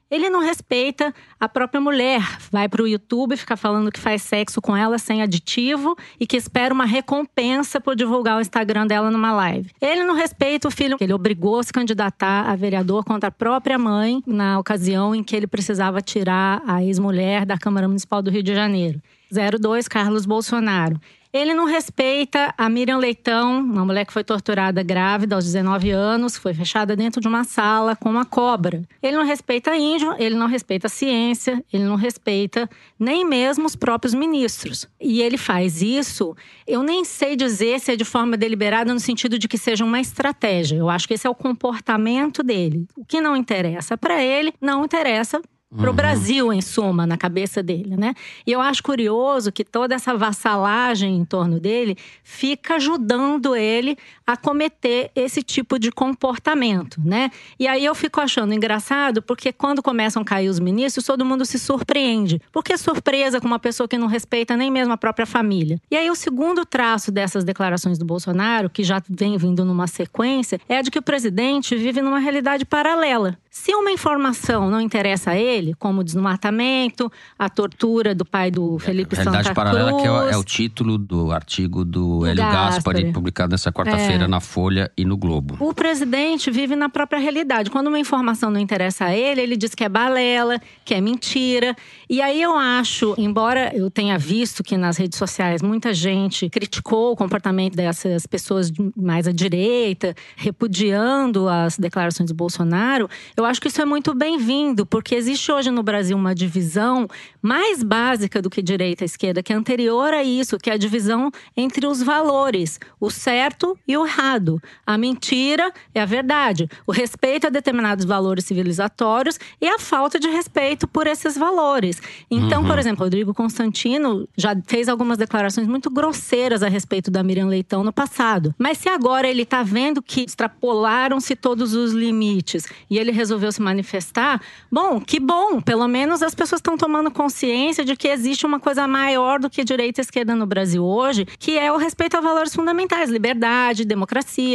Ele não respeita a própria mulher. Vai para o YouTube ficar falando que faz sexo com ela sem aditivo e que espera uma recompensa por divulgar o Instagram dela numa live. Ele não respeita o filho ele obrigou a se candidatar a vereador contra a própria mãe na ocasião em que ele precisava tirar a ex-mulher da Câmara Municipal do Rio de Janeiro. 02 Carlos Bolsonaro. Ele não respeita a Miriam Leitão, uma mulher que foi torturada grávida aos 19 anos, foi fechada dentro de uma sala com uma cobra. Ele não respeita índio, ele não respeita a ciência, ele não respeita nem mesmo os próprios ministros. E ele faz isso, eu nem sei dizer se é de forma deliberada no sentido de que seja uma estratégia. Eu acho que esse é o comportamento dele. O que não interessa para ele, não interessa para o uhum. Brasil, em suma, na cabeça dele, né? E eu acho curioso que toda essa vassalagem em torno dele fica ajudando ele a cometer esse tipo de comportamento, né? E aí eu fico achando engraçado porque quando começam a cair os ministros, todo mundo se surpreende. Porque surpresa com uma pessoa que não respeita nem mesmo a própria família. E aí o segundo traço dessas declarações do Bolsonaro, que já vem vindo numa sequência, é a de que o presidente vive numa realidade paralela. Se uma informação não interessa a ele, como o desmatamento, a tortura do pai do Felipe Realidade Santa paralela Cruz, que é, é, o título do artigo do, do Hélio Gaspari, Gaspari, publicado nessa quarta-feira é. Na Folha e no Globo. O presidente vive na própria realidade. Quando uma informação não interessa a ele, ele diz que é balela, que é mentira. E aí eu acho, embora eu tenha visto que nas redes sociais muita gente criticou o comportamento dessas pessoas mais à direita, repudiando as declarações do Bolsonaro, eu acho que isso é muito bem-vindo, porque existe hoje no Brasil uma divisão mais básica do que direita e esquerda, que é anterior a isso, que é a divisão entre os valores, o certo e o errado. A mentira é a verdade, o respeito a determinados valores civilizatórios e a falta de respeito por esses valores. Então, uhum. por exemplo, Rodrigo Constantino já fez algumas declarações muito grosseiras a respeito da Miriam Leitão no passado. Mas se agora ele está vendo que extrapolaram-se todos os limites e ele resolveu resolveu se manifestar, bom, que bom, pelo menos as pessoas estão tomando consciência de que existe uma coisa maior do que direita e esquerda no Brasil hoje, que é o respeito a valores fundamentais, liberdade, democracia,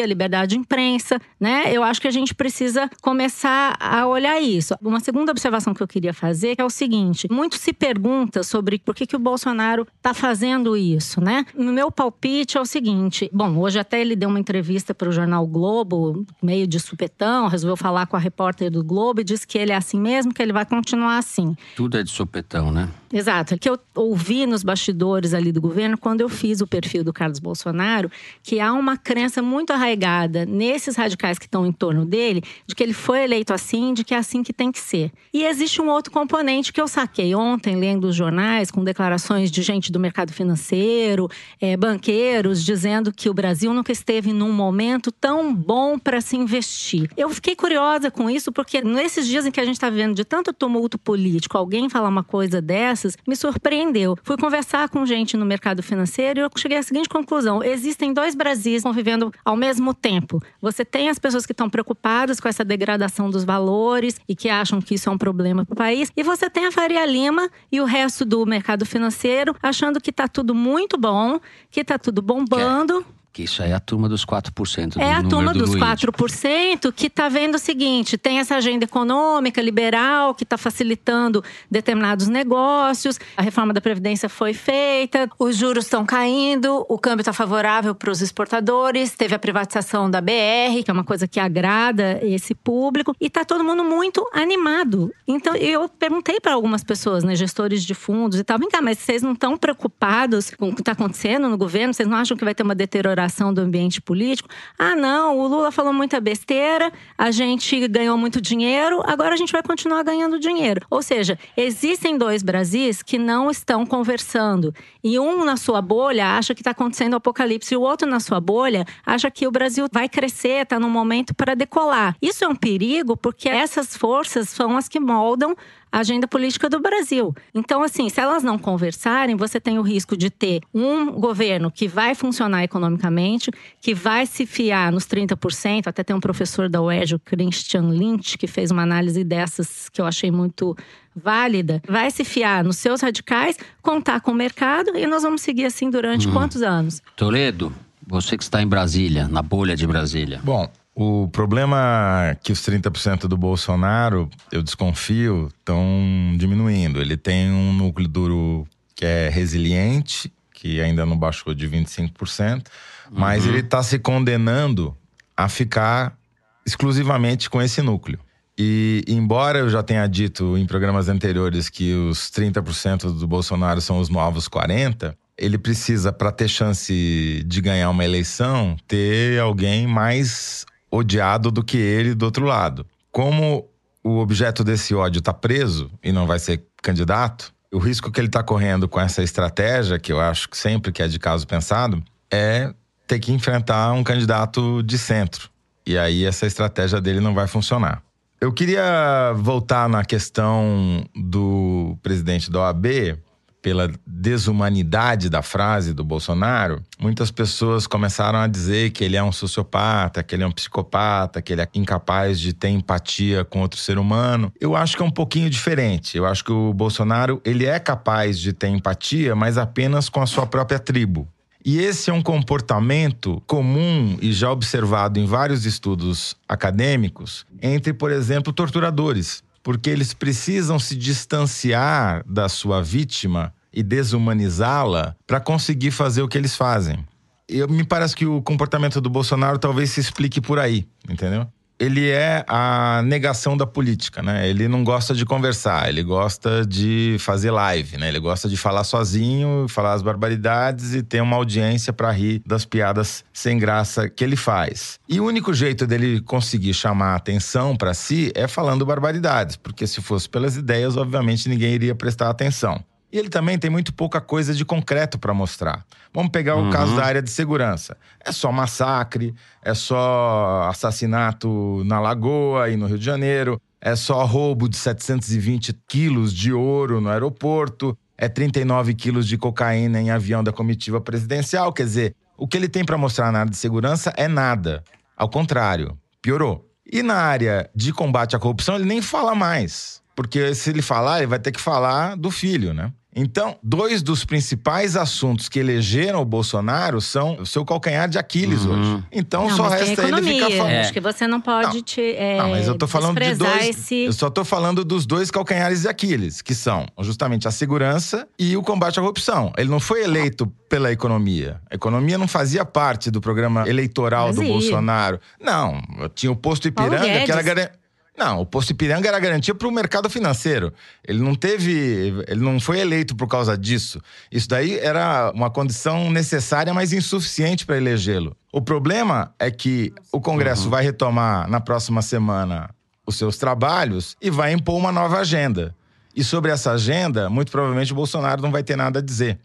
liberdade de imprensa, né? Eu acho que a gente precisa começar a olhar isso. Uma segunda observação que eu queria fazer é o seguinte: muito se pergunta sobre por que, que o Bolsonaro está fazendo isso, né? Meu palpite é o seguinte: bom, hoje até ele deu uma entrevista para o jornal Globo, meio de supetão, resolveu falar com a repórter do Globo e diz que ele é assim mesmo, que ele vai continuar assim. Tudo é de sopetão, né? Exato. Que eu ouvi nos bastidores ali do governo, quando eu fiz o perfil do Carlos Bolsonaro, que há uma crença muito arraigada nesses radicais que estão em torno dele, de que ele foi eleito assim, de que é assim que tem que ser. E existe um outro componente que eu saquei ontem, lendo os jornais, com declarações de gente do mercado financeiro, é, banqueiros, dizendo que o Brasil nunca esteve num momento tão bom para se investir. Eu fiquei curiosa com isso, porque nesses dias em que a gente está vivendo de tanto tumulto político, alguém falar uma coisa dessas me surpreendeu. Fui conversar com gente no mercado financeiro e eu cheguei à seguinte conclusão: existem dois Brasis convivendo ao mesmo tempo. Você tem as pessoas que estão preocupadas com essa degradação dos valores e que acham que isso é um problema para o país, e você tem a Faria Lima e o resto do mercado financeiro achando que está tudo muito bom, que está tudo bombando. Que isso aí é a turma dos 4%. Do é a turma do dos Luiz. 4% que está vendo o seguinte: tem essa agenda econômica liberal que está facilitando determinados negócios, a reforma da Previdência foi feita, os juros estão caindo, o câmbio está favorável para os exportadores, teve a privatização da BR, que é uma coisa que agrada esse público, e está todo mundo muito animado. Então eu perguntei para algumas pessoas, né, gestores de fundos e tal, vem cá, mas vocês não estão preocupados com o que está acontecendo no governo? Vocês não acham que vai ter uma deterioração? Exploração do ambiente político. Ah, não, o Lula falou muita besteira, a gente ganhou muito dinheiro, agora a gente vai continuar ganhando dinheiro. Ou seja, existem dois Brasis que não estão conversando. E um na sua bolha acha que está acontecendo o apocalipse, e o outro na sua bolha acha que o Brasil vai crescer, está num momento para decolar. Isso é um perigo porque essas forças são as que moldam a agenda política do Brasil. Então, assim, se elas não conversarem, você tem o risco de ter um governo que vai funcionar economicamente, que vai se fiar nos 30%. Até tem um professor da UERJ, Christian Lynch, que fez uma análise dessas que eu achei muito válida. Vai se fiar nos seus radicais, contar com o mercado e nós vamos seguir assim durante Uhum. quantos anos? Toledo, você que está em Brasília, na bolha de Brasília. Bom, o problema é que os 30% do Bolsonaro, eu desconfio, estão diminuindo. Ele tem um núcleo duro que é resiliente, que ainda não baixou de 25%, mas ele está se condenando a ficar exclusivamente com esse núcleo. E embora eu já tenha dito em programas anteriores que os 30% do Bolsonaro são os novos 40, ele precisa para ter chance de ganhar uma eleição ter alguém mais odiado do que ele do outro lado. Como o objeto desse ódio está preso e não vai ser candidato, o risco que ele está correndo com essa estratégia, que eu acho que sempre que é de caso pensado, é ter que enfrentar um candidato de centro. E aí essa estratégia dele não vai funcionar. Eu queria voltar na questão do presidente da OAB, pela desumanidade da frase do Bolsonaro. Muitas pessoas começaram a dizer que ele é um sociopata, que ele é um psicopata, que ele é incapaz de ter empatia com outro ser humano. Eu acho que é um pouquinho diferente. Eu acho que o Bolsonaro, ele é capaz de ter empatia, mas apenas com a sua própria tribo. E esse é um comportamento comum e já observado em vários estudos acadêmicos entre, por exemplo, torturadores. Porque eles precisam se distanciar da sua vítima e desumanizá-la para conseguir fazer o que eles fazem. Eu, me parece que o comportamento do Bolsonaro talvez se explique por aí, entendeu? Ele é a negação da política, né? Ele não gosta de conversar, ele gosta de fazer live, né? Ele gosta de falar sozinho, falar as barbaridades e ter uma audiência para rir das piadas sem graça que ele faz. E o único jeito dele conseguir chamar atenção para si é falando barbaridades, porque se fosse pelas ideias, obviamente ninguém iria prestar atenção. E ele também tem muito pouca coisa de concreto para mostrar. Vamos pegar o Uhum. caso da área de segurança. É só massacre, é só assassinato na Lagoa e no Rio de Janeiro, é só roubo de 720 quilos de ouro no aeroporto, é 39 quilos de cocaína em avião da comitiva presidencial. Quer dizer, o que ele tem para mostrar na área de segurança é nada. Ao contrário, piorou. E na área de combate à corrupção, ele nem fala mais. Porque se ele falar, ele vai ter que falar do filho, né? Então, dois dos principais assuntos que elegeram o Bolsonaro são o seu calcanhar de Aquiles Uhum. hoje. Então, não, só mas resta ele economia. ficar falando. Acho que você não pode te é, Não, mas eu tô falando de dois. esse... Eu só tô falando dos dois calcanhares de Aquiles, que são justamente a segurança e o combate à corrupção. Ele não foi eleito pela economia. A economia não fazia parte do programa eleitoral do Fazia. Bolsonaro. Não, tinha o posto Ipiranga, que era Não, o posto Ipiranga era garantia para o mercado financeiro. Ele não teve. Ele não foi eleito por causa disso. Isso daí era uma condição necessária, mas insuficiente para elegê-lo. O problema é que o Congresso vai retomar na próxima semana os seus trabalhos e vai impor uma nova agenda. E sobre essa agenda, muito provavelmente o Bolsonaro não vai ter nada a dizer.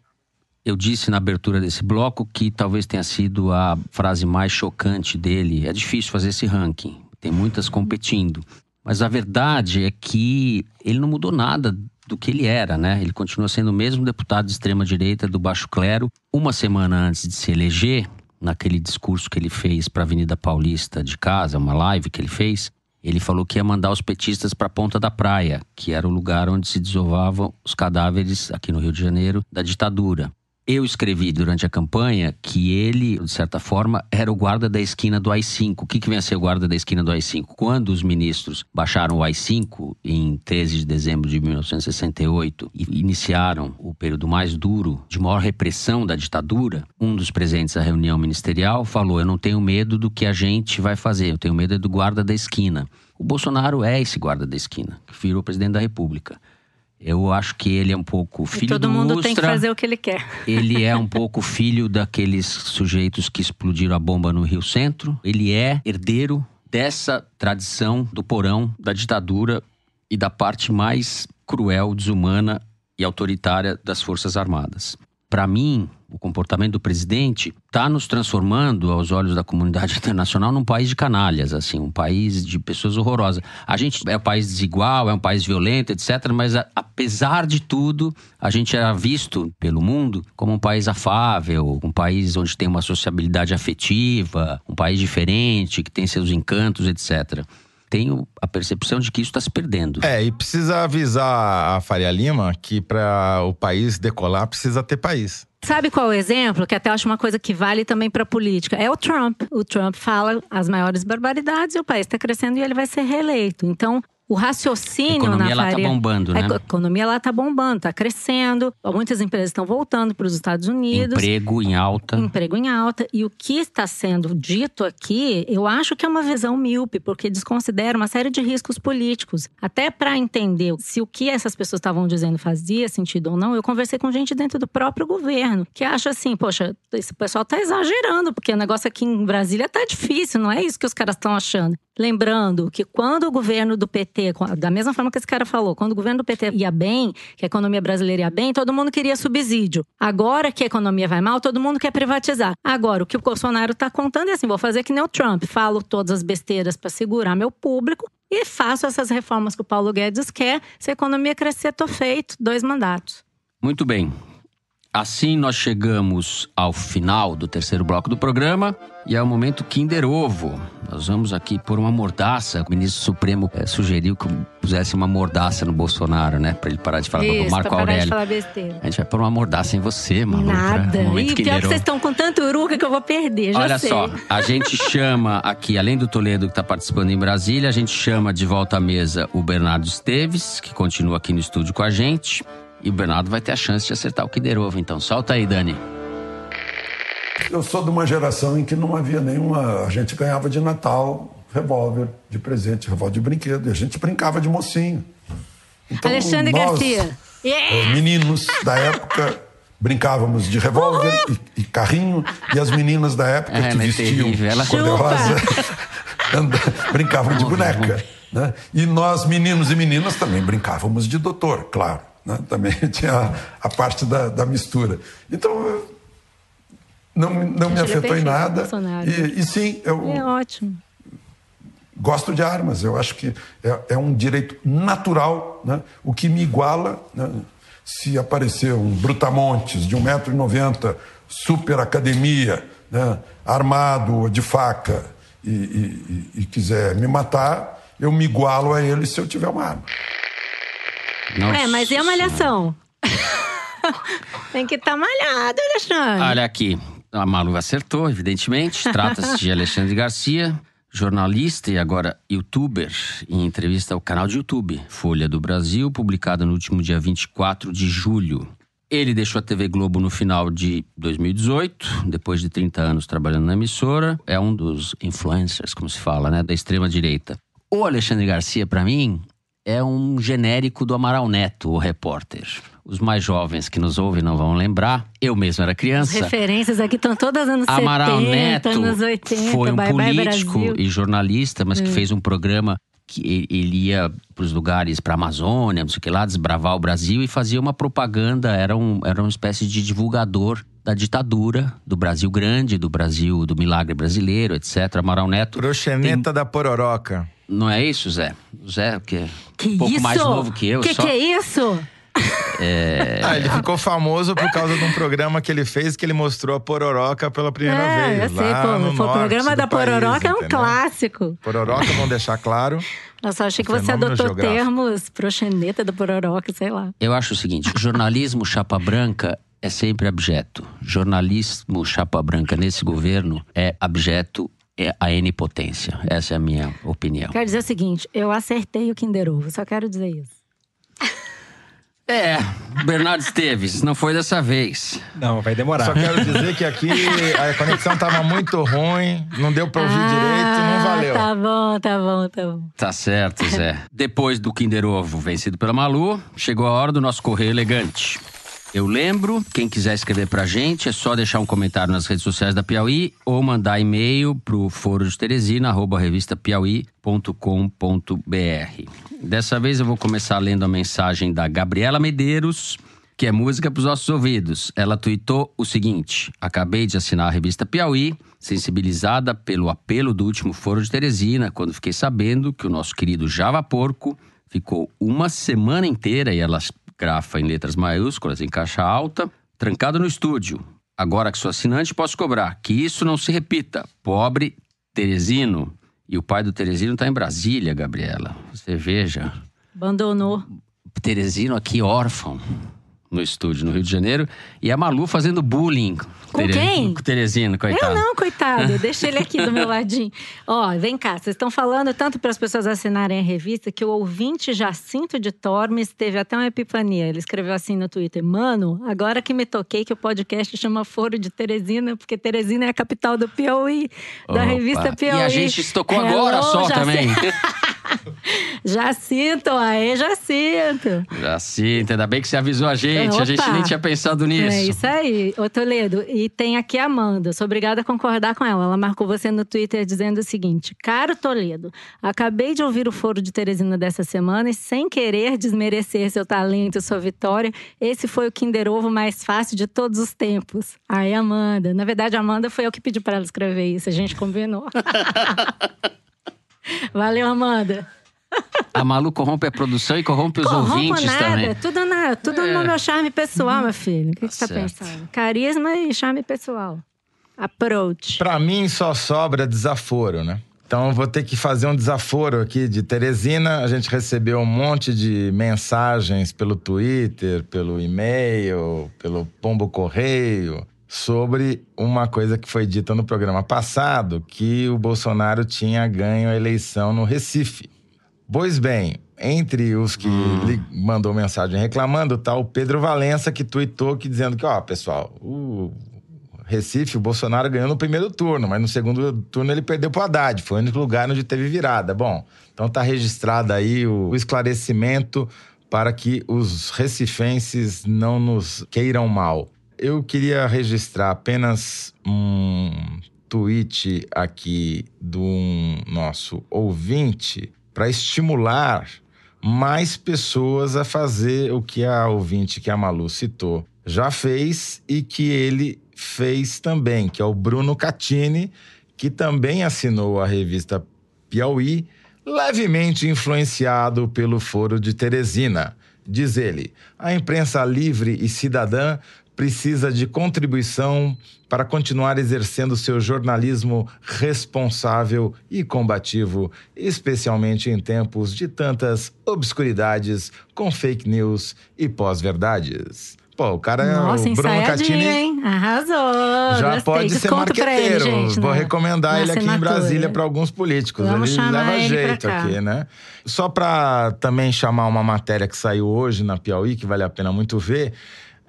Eu disse na abertura desse bloco que talvez tenha sido a frase mais chocante dele. É difícil fazer esse ranking, tem muitas competindo. Mas a verdade é que ele não mudou nada do que ele era, né? Ele continua sendo o mesmo deputado de extrema-direita do Baixo Clero. Uma semana antes de se eleger, naquele discurso que ele fez para a Avenida Paulista de casa, uma live que ele fez, ele falou que ia mandar os petistas para a Ponta da Praia, que era o lugar onde se desovavam os cadáveres, aqui no Rio de Janeiro, da ditadura. Eu escrevi durante a campanha que ele, de certa forma, era o guarda da esquina do AI-5. O que, que vem a ser o guarda da esquina do AI-5? Quando os ministros baixaram o AI-5, em 13 de dezembro de 1968, e iniciaram o período mais duro, de maior repressão da ditadura, um dos presentes à reunião ministerial falou: Eu não tenho medo do que a gente vai fazer, eu tenho medo é do guarda da esquina. O Bolsonaro é esse guarda da esquina, que virou presidente da República. Eu acho que ele é um pouco filho e todo do mundo Ustra. tem que fazer o que ele quer. Ele é um pouco filho daqueles sujeitos que explodiram a bomba no Rio Centro. Ele é herdeiro dessa tradição do porão, da ditadura e da parte mais cruel, desumana e autoritária das Forças Armadas. Para mim, o comportamento do presidente está nos transformando, aos olhos da comunidade internacional, num país de canalhas, assim, um país de pessoas horrorosas. A gente é um país desigual, é um país violento, etc. Mas a, apesar de tudo, a gente era visto pelo mundo como um país afável, um país onde tem uma sociabilidade afetiva, um país diferente, que tem seus encantos, etc tenho a percepção de que isso está se perdendo. É, e precisa avisar a Faria Lima que para o país decolar precisa ter país. Sabe qual é o exemplo? Que até acho uma coisa que vale também para política. É o Trump. O Trump fala as maiores barbaridades e o país está crescendo e ele vai ser reeleito. Então, o raciocínio a economia na lá faria, tá bombando, né? A economia lá tá bombando, tá crescendo. Muitas empresas estão voltando para os Estados Unidos. Emprego em alta. Emprego em alta. E o que está sendo dito aqui, eu acho que é uma visão míope, porque desconsidera uma série de riscos políticos. Até para entender se o que essas pessoas estavam dizendo fazia sentido ou não, eu conversei com gente dentro do próprio governo, que acha assim, poxa, esse pessoal tá exagerando, porque o negócio aqui em Brasília tá difícil, não é isso que os caras estão achando. Lembrando que quando o governo do PT, da mesma forma que esse cara falou, quando o governo do PT ia bem, que a economia brasileira ia bem, todo mundo queria subsídio. Agora que a economia vai mal, todo mundo quer privatizar. Agora, o que o Bolsonaro está contando é assim: vou fazer que nem o Trump, falo todas as besteiras para segurar meu público e faço essas reformas que o Paulo Guedes quer. Se a economia crescer, tô feito. Dois mandatos. Muito bem. Assim nós chegamos ao final do terceiro bloco do programa e é o momento Kinder Ovo. Nós vamos aqui por uma mordaça. O ministro Supremo é, sugeriu que pusesse uma mordaça no Bolsonaro, né? Pra ele parar de falar Isso, do Marco pra parar Aurélio. de falar besteira. A gente vai pôr uma mordaça em você, maluca. Nada. E pior que vocês estão com tanta uruca que eu vou perder, já Olha sei. só, a gente chama aqui, além do Toledo que está participando em Brasília, a gente chama de volta à mesa o Bernardo Esteves, que continua aqui no estúdio com a gente. E o Bernardo vai ter a chance de acertar o Kinder Ovo. Então, solta aí, Dani. Eu sou de uma geração em que não havia nenhuma. A gente ganhava de Natal revólver de presente, revólver de brinquedo. E a gente brincava de mocinho. Então, Alexandre nós, Garcia. eh, meninos da época. Brincávamos de revólver e, e carrinho, e as meninas da época Ela que é vestiam ela- cor-de-rosa brincavam de boneca. Né? E nós, meninos e meninas, também brincávamos de doutor, claro. Né? Também tinha a, a parte da, da mistura. Então, não, me- não me é afetou em nada. E, e sim, eu É ótimo. gosto de armas. Eu acho que é, é um direito natural. Né? O que me iguala, né? se aparecer um brutamontes de 1,90m, super academia, né? armado de faca e- e- e quiser me matar, eu me igualo a ele se eu tiver uma arma. Nossa É, mas e a malhação? Tem que estar malhado, Alexandre. Olha aqui, a Malu acertou, evidentemente. Trata-se de Alexandre Garcia, jornalista e agora youtuber, em entrevista ao canal de YouTube Folha do Brasil, publicada no último dia 24 de julho. Ele deixou a TV Globo no final de 2018, depois de 30 anos trabalhando na emissora. É um dos influencers, como se fala, né, da extrema direita. O Alexandre Garcia, para mim, é um genérico do Amaral Neto, o repórter. Os mais jovens que nos ouvem não vão lembrar. Eu mesmo era As criança. referências aqui estão todas anos Amaral 70, Neto anos 80, foi um Bye Bye político Brasil. e jornalista, mas que Hum. fez um programa que ele ia para os lugares, para a Amazônia, não sei o que lá, desbravar o Brasil e fazia uma propaganda, era, um, era uma espécie de divulgador da ditadura, do Brasil grande, do Brasil, do milagre brasileiro, etc. Amaral Neto. Proxeneta da pororoca. Não é isso, Zé? O Zé, que é Que um pouco isso? mais novo que eu. Que só... que é isso? É... Ah, ele ficou famoso por causa de um programa que ele fez que ele mostrou a pororoca pela primeira é, vez. eu sei, lá pô. no o norte programa da país, Pororoca é um entendeu? clássico. Pororoca, vamos deixar claro. Nossa, achei que você adotou geográfico. termos proxeneta da Pororoca, sei lá. Eu acho o seguinte: jornalismo chapa branca é sempre abjeto. Jornalismo chapa branca nesse governo é abjeto, é a N potência. Essa é a minha opinião. Quero dizer o seguinte, eu acertei o Kinder Ovo, só quero dizer isso. É, Bernardo Esteves, não foi dessa vez. Não, vai demorar. Só quero dizer que aqui a conexão tava muito ruim, não deu pra ouvir Ah, direito, não valeu. Tá bom, tá bom, tá bom. Tá certo, Zé. Depois do Kinder Ovo vencido pela Malu, chegou a hora do nosso correio elegante. Eu lembro, quem quiser escrever pra gente, é só deixar um comentário nas redes sociais da Piauí ou mandar e-mail pro foro de Teresina, arroba revistapiauí.com.br. Dessa vez eu vou começar lendo a mensagem da Gabriela Medeiros, que é música pros nossos ouvidos. Ela tuitou o seguinte: Acabei de assinar a revista Piauí, sensibilizada pelo apelo do último foro de Teresina, quando fiquei sabendo que o nosso querido Java Porco ficou uma semana inteira, e ela grafa em letras maiúsculas, em caixa alta, trancado no estúdio. Agora que sou assinante, posso cobrar. Que isso não se repita. Pobre Teresino. E o pai do Teresino está em Brasília, Gabriela. Você veja. Abandonou. Teresino aqui órfão no estúdio no Rio de Janeiro e a Malu fazendo bullying Com quem? com o Teresino, coitado. Eu não, coitado. Deixa ele aqui do meu ladinho. Ó, vem cá. Vocês estão falando tanto para as pessoas assinarem a revista que o ouvinte Jacinto de Tormes teve até uma epifania. Ele escreveu assim no Twitter: Mano, agora que me toquei que o podcast chama Foro de Teresina, porque Teresina é a capital do Piauí, da Opa. revista Piauí. E a gente se tocou agora só Jacinto. também. Jacinto, aê, Jacinto. Jacinto, ainda bem que você avisou a gente. A gente Opa. nem tinha pensado nisso. É isso aí, ô Toledo. E tem aqui a Amanda. Sou obrigada a concordar com ela. Ela marcou você no Twitter dizendo o seguinte: Caro Toledo, acabei de ouvir o foro de Teresina dessa semana e, sem querer desmerecer seu talento e sua vitória, esse foi o Kinder Ovo mais fácil de todos os tempos. Aí, Amanda. Na verdade, a Amanda foi eu que pedi para ela escrever isso. A gente combinou. Valeu, Amanda. A Malu corrompe a produção e corrompe os Corrompo ouvintes nada, também. tudo, na, tudo É. no meu charme pessoal, meu filho. O que, que você tá pensando? Carisma e charme pessoal. Approach. Pra mim só sobra desaforo, né? Então eu vou ter que fazer um desaforo aqui de Teresina. A gente recebeu um monte de mensagens pelo Twitter, pelo e-mail, pelo pombo correio sobre uma coisa que foi dita no programa passado, que o Bolsonaro tinha ganho a eleição no Recife. Pois bem, entre os que li- mandou mensagem reclamando, tá o Pedro Valença, que tuitou que dizendo que, ó, pessoal, o Recife, o Bolsonaro ganhou no primeiro turno, mas no segundo turno ele perdeu pro Haddad. Foi o único lugar onde teve virada. Bom, então tá registrado aí o esclarecimento para que os recifenses não nos queiram mal. Eu queria registrar apenas um tweet aqui do um nosso ouvinte para estimular mais pessoas a fazer o que a ouvinte que a Malu citou já fez e que ele fez também, que é o Bruno Catini, que também assinou a revista Piauí, levemente influenciado pelo Foro de Teresina. Diz ele: a imprensa livre e cidadã precisa de contribuição para continuar exercendo seu jornalismo responsável e combativo, especialmente em tempos de tantas obscuridades com fake news e pós-verdades. Pô, o cara Nossa, é o Bruno Catini. hein? Arrasou. Já Gostei. pode ser pra ele, marqueteiro. gente, Vou né? recomendar Na ele aqui em. Brasília para alguns políticos. Vamos ele leva ele jeito aqui, né? Só para também chamar uma matéria que saiu hoje na Piauí, que vale a pena muito ver.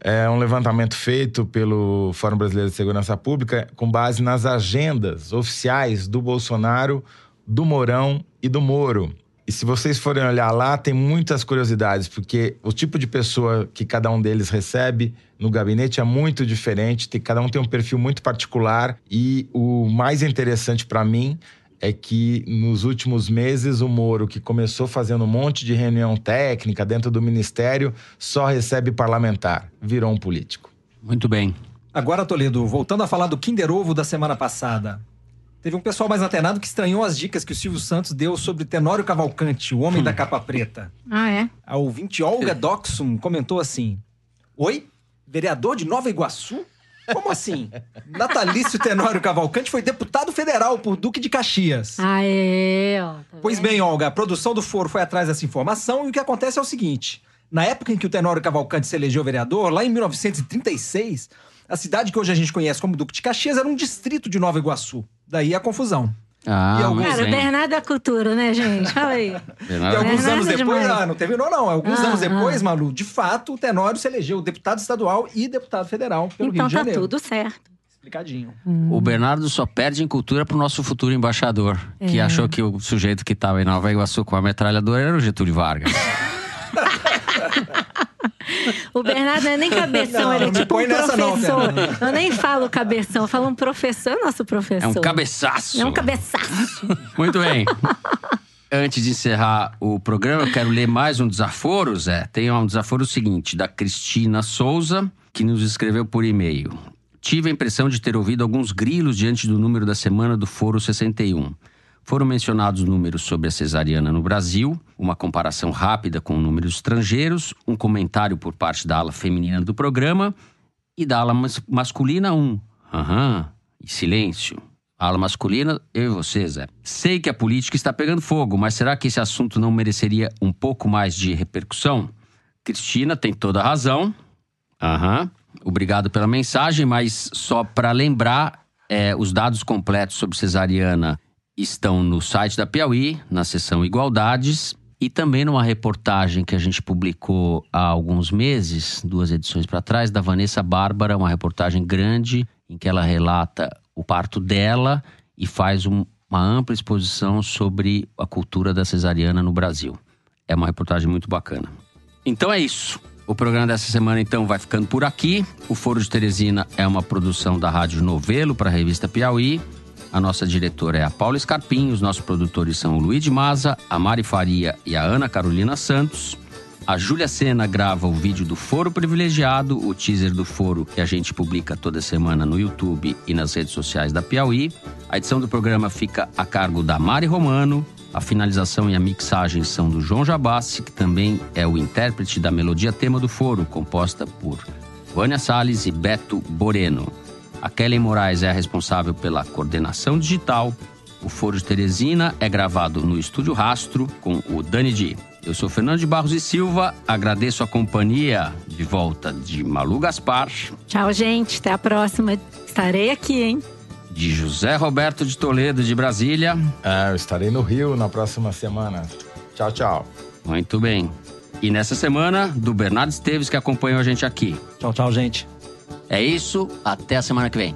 É um levantamento feito pelo Fórum Brasileiro de Segurança Pública com base nas agendas oficiais do Bolsonaro, do Mourão e do Moro. E se vocês forem olhar lá, tem muitas curiosidades, porque o tipo de pessoa que cada um deles recebe no gabinete é muito diferente, tem, cada um tem um perfil muito particular. E o mais interessante para mim é que nos últimos meses o Moro, que começou fazendo um monte de reunião técnica dentro do ministério, só recebe parlamentar, virou um político. Muito bem. Agora, Toledo, voltando a falar do Kinder Ovo da semana passada. Teve um pessoal mais antenado que estranhou as dicas que o Silvio Santos deu sobre Tenório Cavalcante, o homem da capa preta. Ah, é? A ouvinte Olga Doxum comentou assim: Oi? Vereador de Nova Iguaçu? Como assim? Natalício Tenório Cavalcante foi deputado federal por Duque de Caxias. Aê, ó. tá Pois bem, Olga, a produção do Foro foi atrás dessa informação e o que acontece é o seguinte: na época em que o Tenório Cavalcante se elegeu vereador, lá em 1936, a cidade que hoje a gente conhece como Duque de Caxias era um distrito de Nova Iguaçu. Daí a confusão. Ah, E alguns- Cara, o. Bernardo é cultura, né, gente? Fala aí. Bernardo- E alguns Bernardo anos é depois, demais. ah, não terminou não. Alguns Ah, anos depois, ah. Malu, de fato, o Tenório se elegeu deputado estadual e deputado federal pelo Então Rio de tá Janeiro. tudo certo. Explicadinho. O Bernardo só perde em cultura pro nosso futuro embaixador, que É. achou que o sujeito que tava em Nova Iguaçu com a metralhadora era o Getúlio Vargas. O Bernardo não é nem cabeção, Não, ele é não tipo um não, professor. Fernanda. eu nem falo cabeção, eu falo um professor, é nosso professor. É um cabeçaço. É um cabeçaço. Muito bem. Antes de encerrar o programa, eu quero ler mais um desaforo, Zé. Tem um desaforo seguinte, da Cristina Souza, que nos escreveu por e-mail. Tive a impressão de ter ouvido alguns grilos diante do número da semana do Foro 61. Foram mencionados números sobre a cesariana no Brasil, uma comparação rápida com números estrangeiros, um comentário por parte da ala feminina do programa e da ala mas- masculina um. Aham, e silêncio. Ala masculina, eu e você, Zé. Sei que a política está pegando fogo, mas será que esse assunto não mereceria um pouco mais de repercussão? Cristina tem toda a razão. Aham. Obrigado pela mensagem, mas só para lembrar, é, os dados completos sobre cesariana estão no site da Piauí, na seção Igualdades, e também numa reportagem que a gente publicou há alguns meses, duas edições para trás, da Vanessa Bárbara, uma reportagem grande em que ela relata o parto dela e faz um- uma ampla exposição sobre a cultura da cesariana no Brasil. É uma reportagem muito bacana. Então é isso. O programa dessa semana, então, vai ficando por aqui. O Foro de Teresina é uma produção da Rádio Novelo para a revista Piauí. A nossa diretora é a Paula Scarpim. Os nossos produtores são o Luiz de Maza, a Mari Faria e a Ana Carolina Santos. A Júlia Sena grava o vídeo do Foro Privilegiado, o teaser do Foro que a gente publica toda semana no YouTube e nas redes sociais da Piauí. A edição do programa fica a cargo da Mari Romano. A finalização e a mixagem são do João Jabassi, que também é o intérprete da melodia tema do Foro, composta por Vânia Salles e Beto Boreno. A Kellen Moraes é a responsável pela coordenação digital. O Foro de Teresina é gravado no Estúdio Rastro com o Dani Di. Eu sou Fernando de Barros e Silva, agradeço a companhia de volta de Malu Gaspar, Tchau, gente. Até a próxima. Estarei aqui, hein? de José Roberto de Toledo de Brasília. Ah, eu estarei no Rio na próxima semana. Tchau, tchau. Muito bem. E nessa semana, do Bernardo Esteves, que acompanhou a gente aqui. Tchau, tchau, gente. É isso, até a semana que vem.